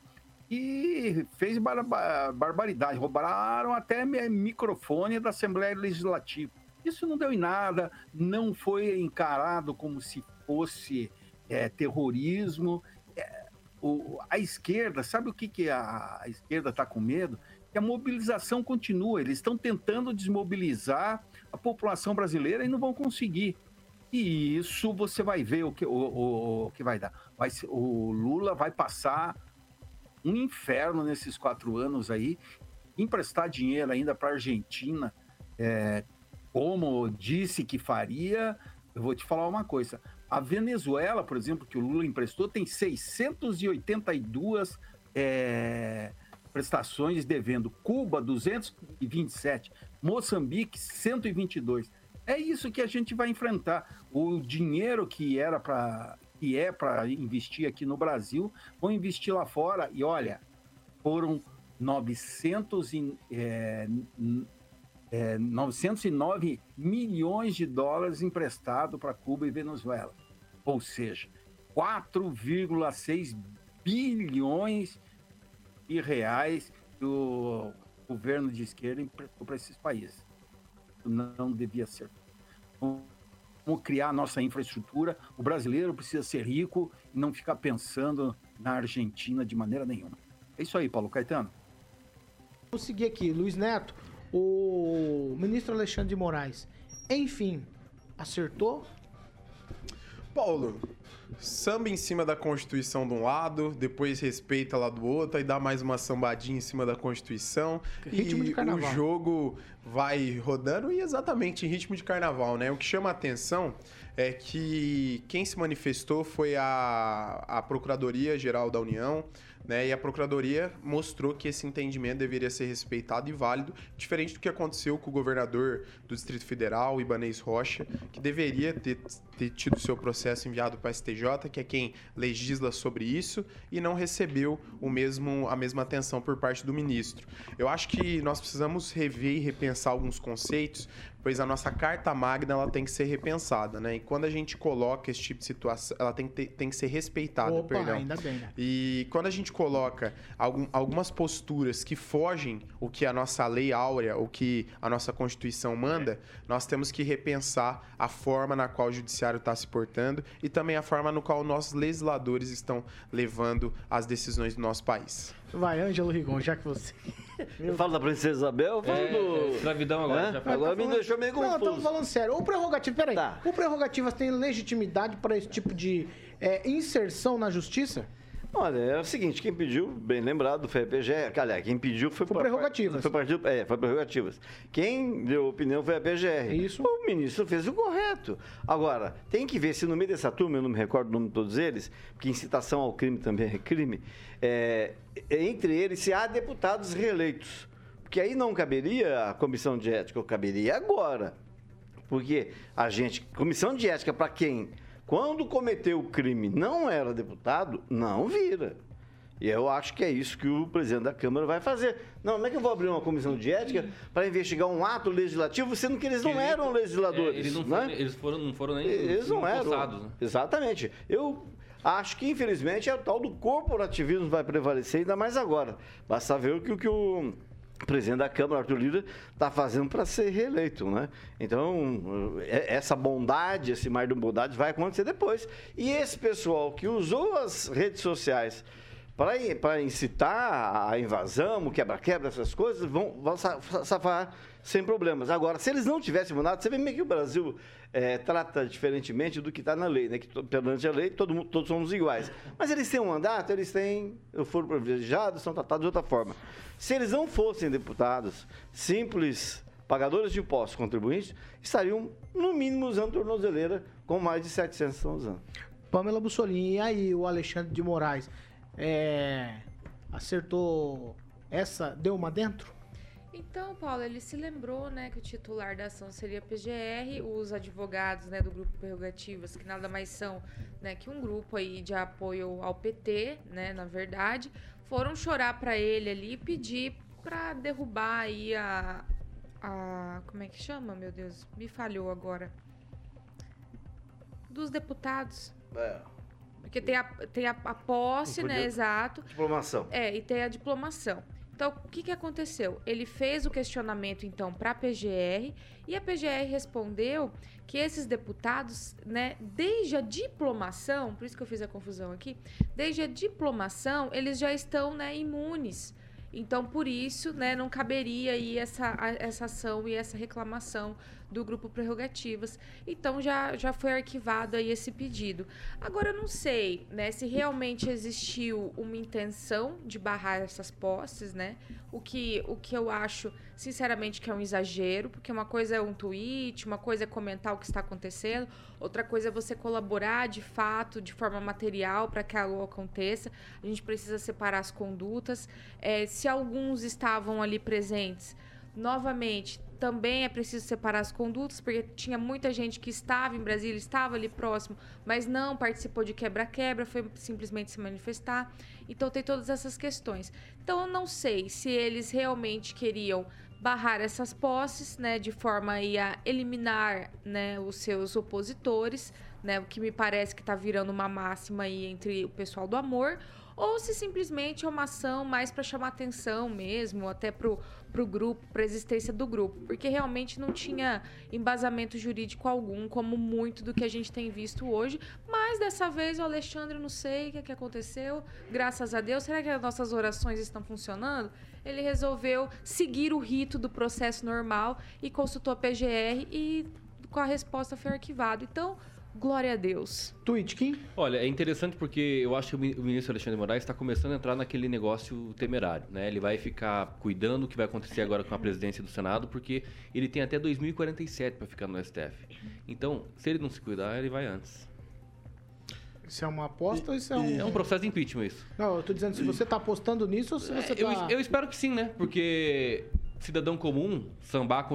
e fez barba- barbaridade. Roubaram até mi- microfone da Assembleia Legislativa. Isso não deu em nada, não foi encarado como se fosse é, terrorismo. É, o- a esquerda, sabe o que, que a, a esquerda está com medo? Que a mobilização continua. Eles estão tentando desmobilizar a população brasileira e não vão conseguir. E isso você vai ver o que, o, o- o que vai dar. O Lula vai passar um inferno nesses quatro anos aí, emprestar dinheiro ainda para a Argentina, é, como disse que faria. Eu vou te falar uma coisa: A Venezuela, por exemplo, que o Lula emprestou, tem 682 é, prestações devendo. Cuba, 227. Moçambique, 122. É isso que a gente vai enfrentar. O dinheiro que era para que é para investir aqui no Brasil, vão investir lá fora. E olha, foram 900 e, é, é, 909 milhões de dólares emprestados para Cuba e Venezuela. Ou seja, 4,6 bilhões de reais que o governo de esquerda emprestou para esses países. Não devia ser. Criar a nossa infraestrutura. O brasileiro precisa ser rico e não ficar pensando na Argentina de maneira nenhuma. É isso aí, Paulo Caetano. Vamos seguir aqui. Luiz Neto, o ministro Alexandre de Moraes, enfim, acertou? Paulo, samba em cima da Constituição de um lado, depois respeita lá do outro, aí dá mais uma sambadinha em cima da Constituição. Ritmo e de carnaval. o jogo vai rodando e exatamente em ritmo de carnaval, né? O que chama a atenção é que quem se manifestou foi a, a Procuradoria-Geral da União, né? E a Procuradoria mostrou que esse entendimento deveria ser respeitado e válido, diferente do que aconteceu com o governador do Distrito Federal, Ibanez Rocha, que deveria ter, ter tido seu processo enviado para a STJ, que é quem legisla sobre isso, e não recebeu o mesmo, a mesma atenção por parte do ministro. Eu acho que nós precisamos rever e repensar alguns conceitos, pois a nossa carta magna ela tem que ser repensada, né? E quando a gente coloca esse tipo de situação, ela tem que, ter- tem que ser respeitada, Opa, perdão. ainda bem, né? E quando a gente coloca algum- algumas posturas que fogem o que a nossa lei áurea, o que a nossa Constituição manda, nós temos que repensar a forma na qual o judiciário está se portando e também a forma no qual nossos legisladores estão levando as decisões do nosso país. Vai, Ângelo Rigon, já que você. Eu falo da Princesa Isabel, eu falo É, do... escravidão agora, Hã? já. Agora Tá me falando- deixou meio Não, confuso. estamos falando sério. O prerrogativo, peraí. Tá. O prerrogativas tem legitimidade para esse tipo de é, inserção na justiça? Olha, é o seguinte, quem pediu, bem lembrado, foi a PGR. Aliás, quem pediu foi... Foi pra- prerrogativas. Foi, partido, é, foi prerrogativas. Quem deu opinião foi a PGR. Isso. O ministro fez o correto. Agora, tem que ver se no meio dessa turma, eu não me recordo o nome de todos eles, porque incitação ao crime também é crime, é, entre eles se há deputados reeleitos. Porque aí não caberia a comissão de ética, caberia agora. Porque a gente, comissão de ética para quem, quando cometeu o crime, não era deputado, não vira. E eu acho que é isso que o presidente da Câmara vai fazer. Não, como é que eu vou abrir uma comissão de ética para investigar um ato legislativo, sendo que eles não eram legisladores? É, eles não né? foram, eles foram, não foram nem Eles não eram. né? Exatamente. Eu acho que, infelizmente, é o tal do corporativismo vai prevalecer, ainda mais agora. Basta ver o que, o que o presidente da Câmara, Arthur Lira, está fazendo para ser reeleito, né? Então, é- essa bondade, esse mar de bondade vai acontecer depois. E esse pessoal que usou as redes sociais para incitar a invasão, o quebra-quebra, essas coisas, vão, vão sa- safar sem problemas. Agora, se eles não tivessem mandado, você vê meio que o Brasil eh, trata diferentemente do que está na lei, né? Que perante a lei todo mundo, todos somos iguais. Mas eles têm um mandato, eles têm, foram privilegiados, são tratados de outra forma. Se eles não fossem deputados, simples pagadores de impostos, contribuintes, estariam, no mínimo, usando tornozeleira, com mais de 700 estão usando. Pamela Bussolini, e aí o Alexandre de Moraes é, acertou essa, deu uma dentro? Então, Paulo, ele se lembrou, né, que o titular da ação seria a PGR, os advogados, né, do grupo Prerrogativas, que nada mais são, né, que um grupo aí de apoio ao PT, né, na verdade, foram chorar para ele ali e pedir para derrubar aí a a como é que chama, meu Deus? Me falhou agora. Dos deputados. Porque tem a, tem a, a posse, Não né, podia- exato. Diplomação. É, e tem a diplomação. Então, o que, que aconteceu? Ele fez o questionamento, então, para a PGR, e a PGR respondeu que esses deputados, né, desde a diplomação, por isso que eu fiz a confusão aqui, desde a diplomação, eles já estão, né, imunes. Então, por isso, né, não caberia aí essa, essa ação e essa reclamação do grupo Prerrogativas. Então, já, já foi arquivado aí esse pedido. Agora, eu não sei né, se realmente existiu uma intenção de barrar essas posses, né? O que, o que eu acho, sinceramente, que é um exagero, porque uma coisa é um tweet, uma coisa é comentar o que está acontecendo, outra coisa é você colaborar de fato, de forma material, para que algo aconteça. A gente precisa separar as condutas. É, se alguns estavam ali presentes, novamente, também é preciso separar as condutas, porque tinha muita gente que estava em Brasília, estava ali próximo, mas não participou de quebra-quebra, foi simplesmente se manifestar. Então tem todas essas questões. Então eu não sei se eles realmente queriam barrar essas posses, né, de forma a eliminar, né, os seus opositores, né, o que me parece que está virando uma máxima aí entre o pessoal do amor, ou se simplesmente é uma ação mais para chamar atenção mesmo, até pro, pro grupo, para existência do grupo, porque realmente não tinha embasamento jurídico algum, como muito do que a gente tem visto hoje, mas dessa vez o Alexandre, não sei o que, é que aconteceu, graças a Deus, será que as nossas orações estão funcionando? Ele resolveu seguir o rito do processo normal e consultou a PGR e com a resposta foi arquivado. Então, glória a Deus. Tweet, Kim? Olha, é interessante porque eu acho que o mi- o ministro Alexandre de Moraes está começando a entrar naquele negócio temerário, né? Ele vai ficar cuidando do que vai acontecer agora com a presidência do Senado, porque ele tem até 2047 para ficar no STF. Então, se ele não se cuidar, ele vai antes. Isso é uma aposta ou isso é um... É um processo de impeachment isso. Não, eu tô dizendo se você tá apostando nisso ou se você É, eu, tá... eu espero que sim, né? Porque cidadão comum, sambar,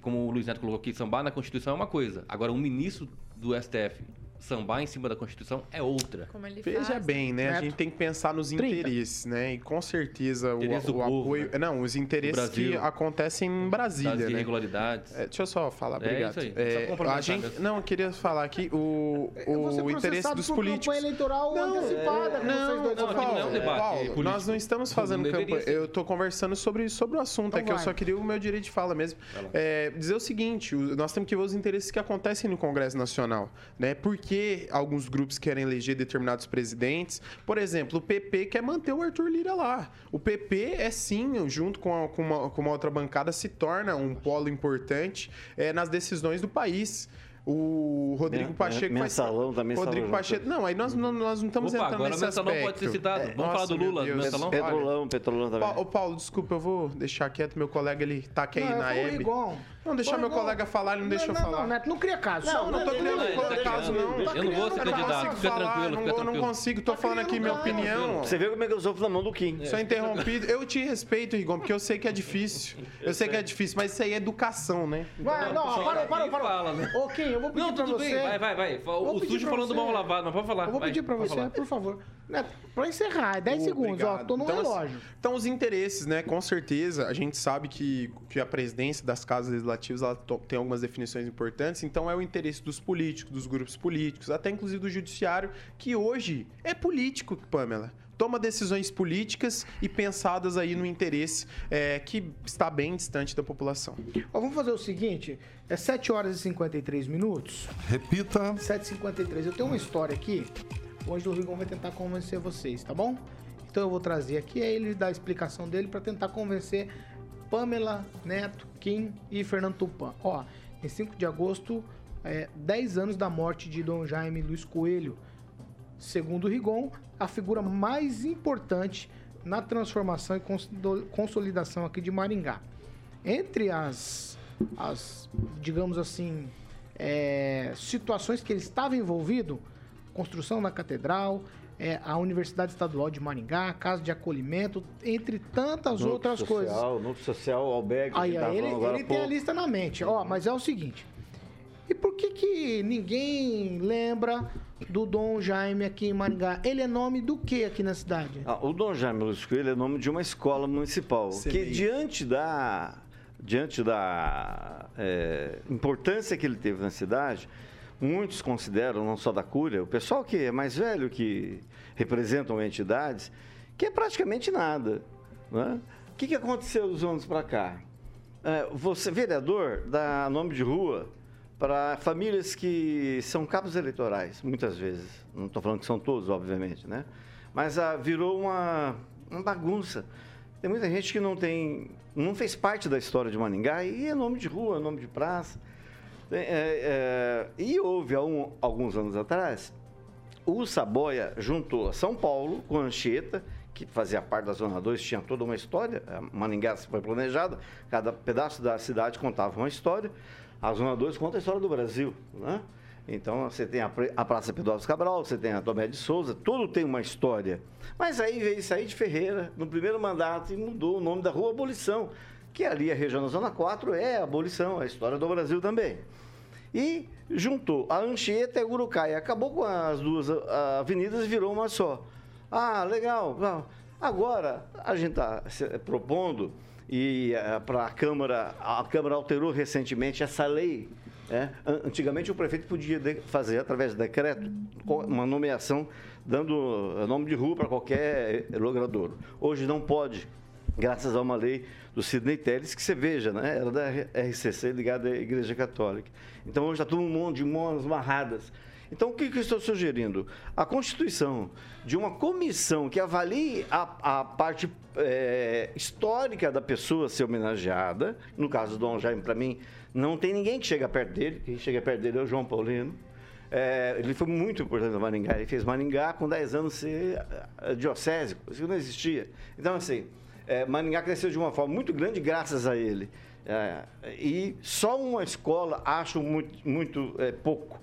como o Luiz Neto colocou aqui, sambar na Constituição é uma coisa. Agora, um ministro do STF sambar em cima da Constituição é outra. Como ele Veja faz. bem, né? A Neto. gente tem que pensar nos 30. interesses, né? E com certeza o, o povo, apoio. né? Não, os interesses que acontecem em Brasília, Das né? irregularidades. É, deixa eu só falar, É obrigado. isso aí, É, a gente, mesmo. não, eu queria falar aqui o, Eu o interesse dos políticos. campanha eleitoral antecipada, como vocês Não, não, estão aqui não é um falando. debate Paulo, político. nós não estamos fazendo Não campanha. ser. Eu estou conversando sobre, sobre o assunto, Então é que eu vai. só queria o meu direito de fala mesmo. É, dizer o seguinte: nós temos que ver os interesses que acontecem no Congresso Nacional. Né? Por que alguns grupos querem eleger determinados presidentes? Por exemplo, o PP quer manter o Arthur Lira lá. O PP é sim, junto com, a- com uma, com uma outra bancada, se torna um polo importante é, nas decisões do país. O Rodrigo Pacheco vai- mensalão também Rodrigo estava Pacheco. Não, aí nós não, nós não estamos Opa, entrando agora o nesse mensalão aspecto. pode ser citado. Vamos Nossa, falar do Lula, do mensalão? Olha, Petrolão, petrolão também. Pa- Ô, Paulo, desculpa, eu vou deixar quieto. Meu colega, ele tá aqui aí Não, na foi o Hebe. Rigon. Não, deixar meu colega falar, ele não deixa eu não, falar. Não, Neto, não cria caso. Não, não tô criando não, ele tá caso, não. Eu não vou ser Eu não candidato, consigo fica falar, tranquilo, não, eu não consigo, tô Tá falando aqui minha caso. opinião. Você vê como é que eu sofro na mão do Kim. Só interrompido. Eu te respeito, Rigon, porque eu sei que é difícil. Eu sei que é difícil, mas isso aí é educação, né? Vai, não, parou, parou, parou. né? Ô, Kim, eu vou pedir Não, pra tudo você... bem, vai, vai, vai. O sujo falando mal lavado, mas pode falar. Eu vou pedir pra você, por favor. Neto, pra encerrar, é 10 segundos, ó. Tô no Então, assim, relógio. Então, os interesses, né? Com certeza, a gente sabe que, que a presidência das casas legislativas ela tem algumas definições importantes. Então, é o interesse dos políticos, dos grupos políticos, até inclusive do judiciário, que hoje é político, Pamela. Toma decisões políticas e pensadas aí no interesse é, que está bem distante da população. Ó, vamos fazer o seguinte: é 7 horas e 53 minutos. Repita. 7h53. Eu tenho uma história aqui. O Ângelo Rigon vai tentar convencer vocês, tá bom? Então eu vou trazer aqui, aí ele dá a explicação dele para tentar convencer Pamela, Neto, Kim e Fernando Tupan. Ó, em 5 de agosto, é, 10 anos da morte de Dom Jaime Luiz Coelho. Segundo Rigon, a figura mais importante na transformação e consol- consolidação aqui de Maringá. Entre as, as digamos assim, é, situações que ele estava envolvido, construção da catedral, é, a Universidade Estadual de Maringá, casa de acolhimento, entre tantas Núcleo outras social, coisas. Núcleo social, Albergue, Aí, que aí ele, ele tem a lista na mente. Ó, mas é o seguinte. E por que que ninguém lembra do Dom Jaime aqui em Maringá? Ele é nome do que aqui na cidade? Ah, o Dom Jaime Luiz Coelho é nome de uma escola municipal, que CMI. diante da, diante da é, importância que ele teve na cidade, muitos consideram, não só da Cúria, o pessoal que é mais velho, que representam entidades, que é praticamente nada. né? O que, que aconteceu dos anos para cá? É, você, vereador, dá nome de rua para famílias que são cabos eleitorais, muitas vezes. Não estou falando que são todos, obviamente, né? Mas ah, virou uma, uma bagunça. Tem muita gente que não tem, não fez parte da história de Maningá e é nome de rua, nome de praça. É, é, e houve, há um, alguns anos atrás, o Saboia juntou São Paulo com Anchieta, que fazia parte da Zona 2, tinha toda uma história. A Maningá foi planejada, cada pedaço da cidade contava uma história. A Zona 2 conta a história do Brasil, né? Então, você tem a, Praça Pedro Cabral, você tem a Tomé de Souza, tudo tem uma história. Mas aí veio sair de Ferreira, no primeiro mandato, e mudou o nome da rua Abolição, que ali a região da Zona 4 é a abolição, a história do Brasil também. E juntou a Anchieta e a Gurucai. Acabou com as duas ah, avenidas e virou uma só. Ah, legal. Agora, a gente está propondo, e para a Câmara, a Câmara alterou recentemente essa lei. né? An- Antigamente o prefeito podia fazer, através de decreto, uma nomeação dando eh, nome de rua para qualquer logradouro. Hoje não pode, graças a uma lei do Sidney Telles, que você veja, né? era da RCC ligada à Igreja Católica. Então hoje está todo mundo de mãos amarradas. Então o que, que estou sugerindo? A constituição de uma comissão que avalie a, a parte eh, histórica da pessoa ser homenageada. No caso do Dom Jaime, para mim, não tem ninguém que chega perto dele. Quem chega perto dele é o João Paulino. É, ele foi muito importante no Maringá. Ele fez Maringá com 10 anos ser eh, diocésico. Isso não existia. Então, assim, Maringá cresceu de uma forma muito grande graças a ele. É, e só uma escola acho muito, muito eh, pouco.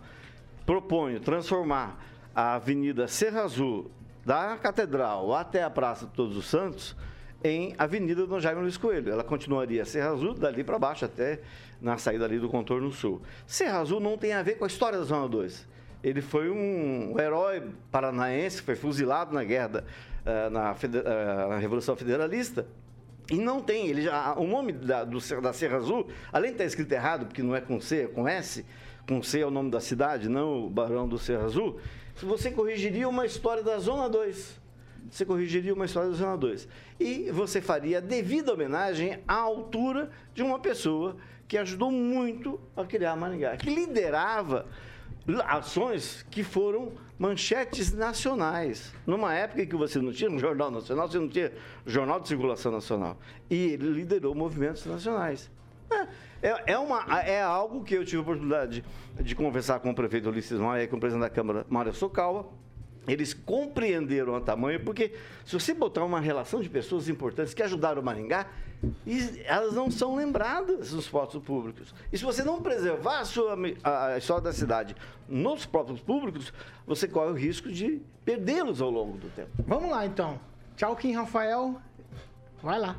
Proponho transformar a Avenida Serra Azul, da Catedral até a Praça de Todos os Santos, em Avenida Dom Jaime Luiz Coelho. Ela continuaria Serra Azul, dali para baixo, até na saída ali do contorno sul. Serra Azul não tem a ver com a história da Zona 2. Ele foi um herói paranaense, foi fuzilado na guerra, eh, na, eh, na Revolução Federalista. E não tem, ele já, o nome da, do, da Serra Azul, além de estar escrito errado, porque não é com C, é com S, com C é o nome da cidade, não o Barão do Serra Azul, você corrigiria uma história da Zona 2. Você corrigiria uma história da Zona 2. E você faria a devida homenagem à altura de uma pessoa que ajudou muito a criar Maringá, que liderava ações que foram manchetes nacionais. Numa época que você não tinha um jornal nacional, você não tinha jornal de circulação nacional. E ele liderou movimentos nacionais. É, é, é uma, é algo que eu tive a oportunidade de, conversar com o prefeito Ulisses Maia e com o presidente da Câmara, Mário Socawa. Eles compreenderam o tamanho, porque se você botar uma relação de pessoas importantes que ajudaram o Maringá, elas não são lembradas nos postos públicos. E se você não preservar a, sua, a a história da cidade nos próprios públicos, você corre o risco de perdê-los ao longo do tempo. Vamos lá, então. Tchau, Kim Rafael. Vai lá.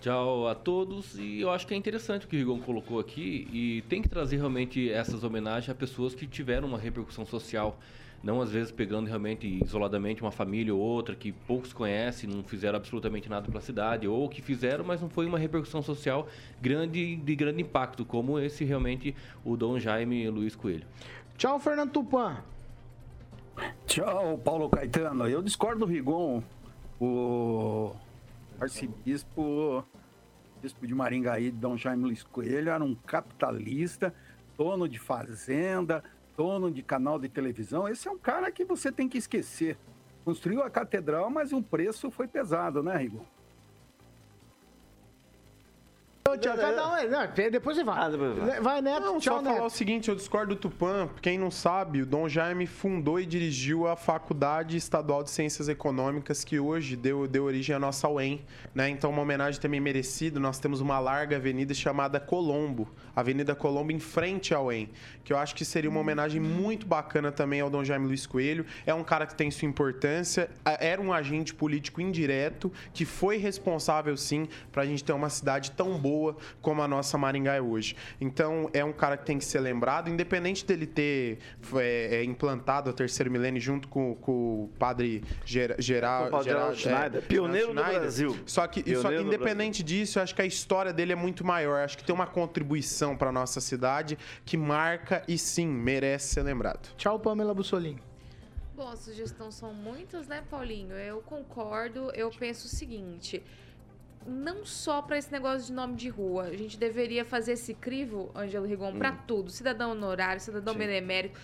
Tchau a todos e eu acho que é interessante o que o Rigon colocou aqui e tem que trazer realmente essas homenagens a pessoas que tiveram uma repercussão social, não às vezes pegando realmente isoladamente uma família ou outra que poucos conhecem, não fizeram absolutamente nada pela cidade ou que fizeram, mas não foi uma repercussão social grande de grande impacto, como esse realmente o Dom Jaime Luiz Coelho. Tchau, Fernando Tupan. Tchau, Paulo Caetano. Eu discordo do Rigon. O arcebispo bispo de Maringaí, Dom Jaime Luiz Coelho, era um capitalista, dono de fazenda, dono de canal de televisão. Esse é um cara que você tem que esquecer. Construiu a catedral, mas o preço foi pesado, né, Rigon? Ô, Tchau, cada um. é- não, depois você vai. vai. Vai, Neto. Não, tchau, só falar o Neto. seguinte, eu discordo do Tupã. Quem não sabe, o Dom Jaime fundou e dirigiu a Faculdade Estadual de Ciências Econômicas, que hoje deu, deu origem à nossa UEM. Né? Então, uma homenagem também merecida. Nós temos uma larga avenida chamada Colombo. Avenida Colombo em frente à UEM. Que eu acho que seria uma homenagem muito bacana também ao Dom Jaime Luiz Coelho. É um cara que tem sua importância. a- Era um agente político indireto que foi responsável, sim, para a gente ter uma cidade tão boa como a nossa Maringá é hoje. Então, é um cara que tem que ser lembrado, independente dele ter é, é, implantado o terceiro milênio junto com, com o padre Ger, Geral, padre Geraldo Schneider, pioneiro do Brasil. Só que, Pioneiro só que independente disso, eu acho que a história dele é muito maior. Acho que tem uma contribuição para nossa cidade que marca e sim merece ser lembrado. Tchau, Pamela Bussolini. Bom, as sugestões são muitas, né, Paulinho? Eu concordo. Eu penso o seguinte: não só para esse negócio de nome de rua. A gente deveria fazer esse crivo, Ângelo Rigon, para tudo. Cidadão honorário, cidadão Sim. benemérito.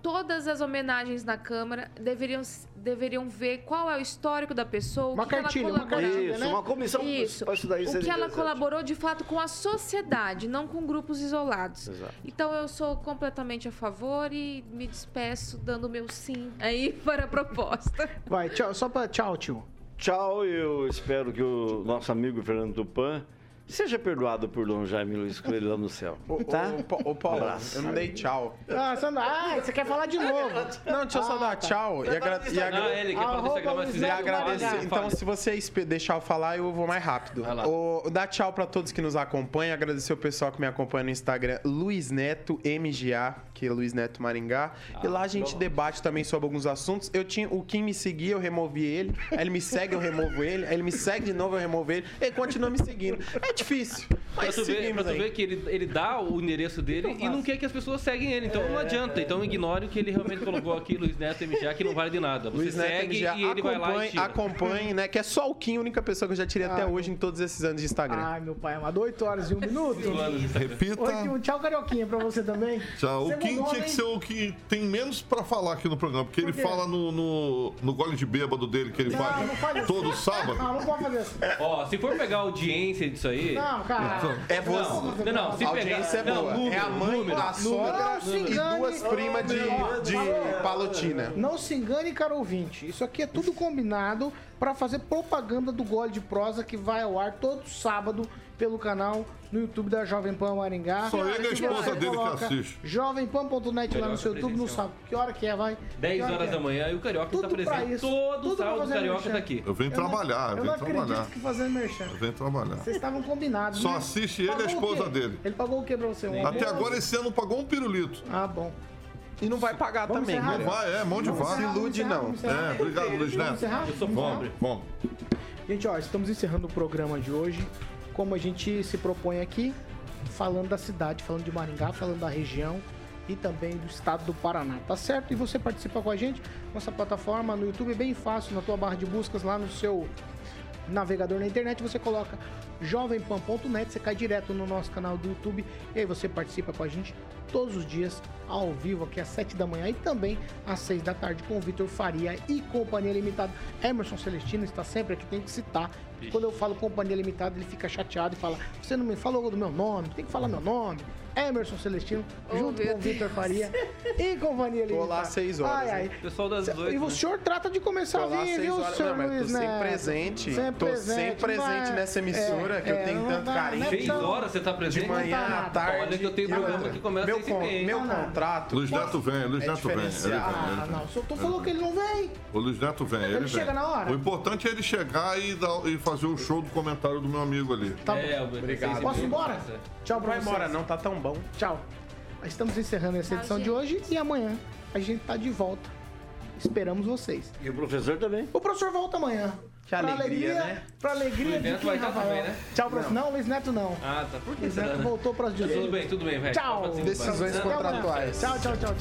todas as homenagens na Câmara deveriam, deveriam ver qual é o histórico da pessoa, o Uma que ela cartilha, uma colaborou. cartilha, Isso, né? uma comissão Isso. para estudar isso O que ela colaborou de fato com a sociedade, não com grupos isolados. Exato. Então eu sou completamente a favor e me despeço dando meu sim aí para a proposta. Vai, tchau, só pra tchau, tio. Tchau, eu espero que o nosso amigo Fernando Tupan seja perdoado por Dom Jaime Luiz Coelho lá no céu. Ô, Tá? ô, Pa- ô, Paulo, Abraço. eu não dei tchau. Ah, você, não... ah, você quer falar de novo? Não, deixa eu só Ah, dar tá. tchau e, agra e, agra Ah, ele quer falar do Arroba Instagram, mas Luiz fizer Neto agradecer. Então, se você deixar eu falar, eu vou mais rápido. Vai lá. O, dar tchau pra todos que nos acompanham. Agradecer o pessoal que me acompanha no Instagram, Luiz Neto MGA, que é Luiz Neto Maringá. e lá a gente debate também sobre alguns assuntos. Eu tinha o Kim me seguia, eu removi ele. Aí ele me segue, eu removo ele. Aí ele me segue de novo, eu removo ele. Ele continua me seguindo. É difícil. Pra Mas tu, ver, pra tu ver que ele, ele dá o endereço dele e não quer que as pessoas seguem ele. Então não adianta. Então ignore o que ele realmente colocou aqui, Luiz Neto MGA, que não vale de nada. Você Luiz Neto segue MGA, e ele vai lá e acompanhe, tira. acompanhe, né? Que é só o Kim, a única pessoa que eu já tirei até Ah, hoje em todos esses anos de Instagram. Ai, meu pai amado, 8 horas e 1 minuto. Repita. Oi, Kim, tchau, Carioquinha, pra você também. Tchau. Você O Kim tinha que ser o que tem menos pra falar aqui no programa, porque ele quê? fala no, no, no gole de bêbado dele que ele Não, faz não faz isso. todo sábado. Não, não pode fazer isso. Ó, se for pegar a audiência disso aí. Não, cara. É você. Não, não, se a pegar. audiência é não, boa. número, é a mãe, número. a sogra Não e duas primas de, de falou. palotina. Não se engane, caro ouvinte. Isso aqui é tudo combinado pra fazer propaganda do Gole de Prosa que vai ao ar todo sábado pelo canal no YouTube da Jovem Pan Maringá. Só ele e a esposa dele que assiste. Jovempan.net lá no seu YouTube no sábado. Que hora que é, vai? 10 Que hora horas é? da manhã e o Carioca Tudo tá presente. isso. Todo Tudo sábado o Carioca tá aqui. Eu venho Eu trabalhar, eu Eu não venho acredito trabalhar. que fazendo merchan. Eu venho trabalhar. Vocês estavam combinados, Só né? assiste ele e a esposa quê? dele. Ele pagou o que pra você? Um Até agora esse ano não pagou um pirulito. Ah, bom. E não vai pagar Vamos também, encerrar? né? Não vai, é, mão de vaca. Se ilude, encerrar, não. encerrar. É, obrigado, Luiz Vamos Neto. encerrar? Eu sou pobre. Bom, Gente, ó, estamos encerrando o programa de hoje. Como a gente se propõe aqui, falando da cidade, falando de Maringá, falando da região e também do estado do Paraná, tá certo? E você participa com a gente, nossa plataforma no YouTube é bem fácil, na tua barra de buscas lá no seu navegador na internet, você coloca jovempan.net, você cai direto no nosso canal do YouTube e aí você participa com a gente todos os dias ao vivo aqui às 7 da manhã e também às 6 da tarde com o Vitor Faria e Companhia Limitada. Emerson Celestino está sempre aqui, tem que citar. Quando eu falo Companhia Limitada, ele fica chateado e fala: Você não me falou do meu nome, tem que falar meu nome. Emerson Celestino, Oh, junto com o Vitor. Faria e Companhia Tô Limitada. lá às seis horas, Ai, ai. hein? Pessoal das 18. E o né? senhor trata de começar Tô a vir, viu, horas. senhor Não, mas Luiz tô sempre presente. Sempre Tô presente. sempre presente Vai- nessa emissora que eu tenho não tanto dá- carinho. não é Seis tão- horas você tá presente? De manhã, à tarde. Olha que eu tenho programa que começa meu, hein? meu contrato. Luiz Neto vem, Luiz É Neto vem. Ah, não. O senhor falou que ele não vem. O Luiz Neto vem, ele, Ele chega na hora? O importante é ele chegar e, dar- e fazer o show do comentário do meu amigo ali. Tá bom. É, Obrigado. seis e Posso ir embora? Tchau pra Vai embora, não tá tão bom. Tchau. Estamos encerrando essa Tchau, edição de gente. hoje e amanhã a gente tá de volta. Esperamos vocês. E o professor também. O professor volta amanhã. Que alegria, né? Pra alegria de quem, Rafael? também, né? Tchau, professor. Não, Luiz Neto não. Ah, tá. Por que Luiz Neto né? voltou pras Tá 18. Tudo bem, tudo bem, velho. Tchau. Participar. Decisões contratuais. Tchau, tchau, tchau.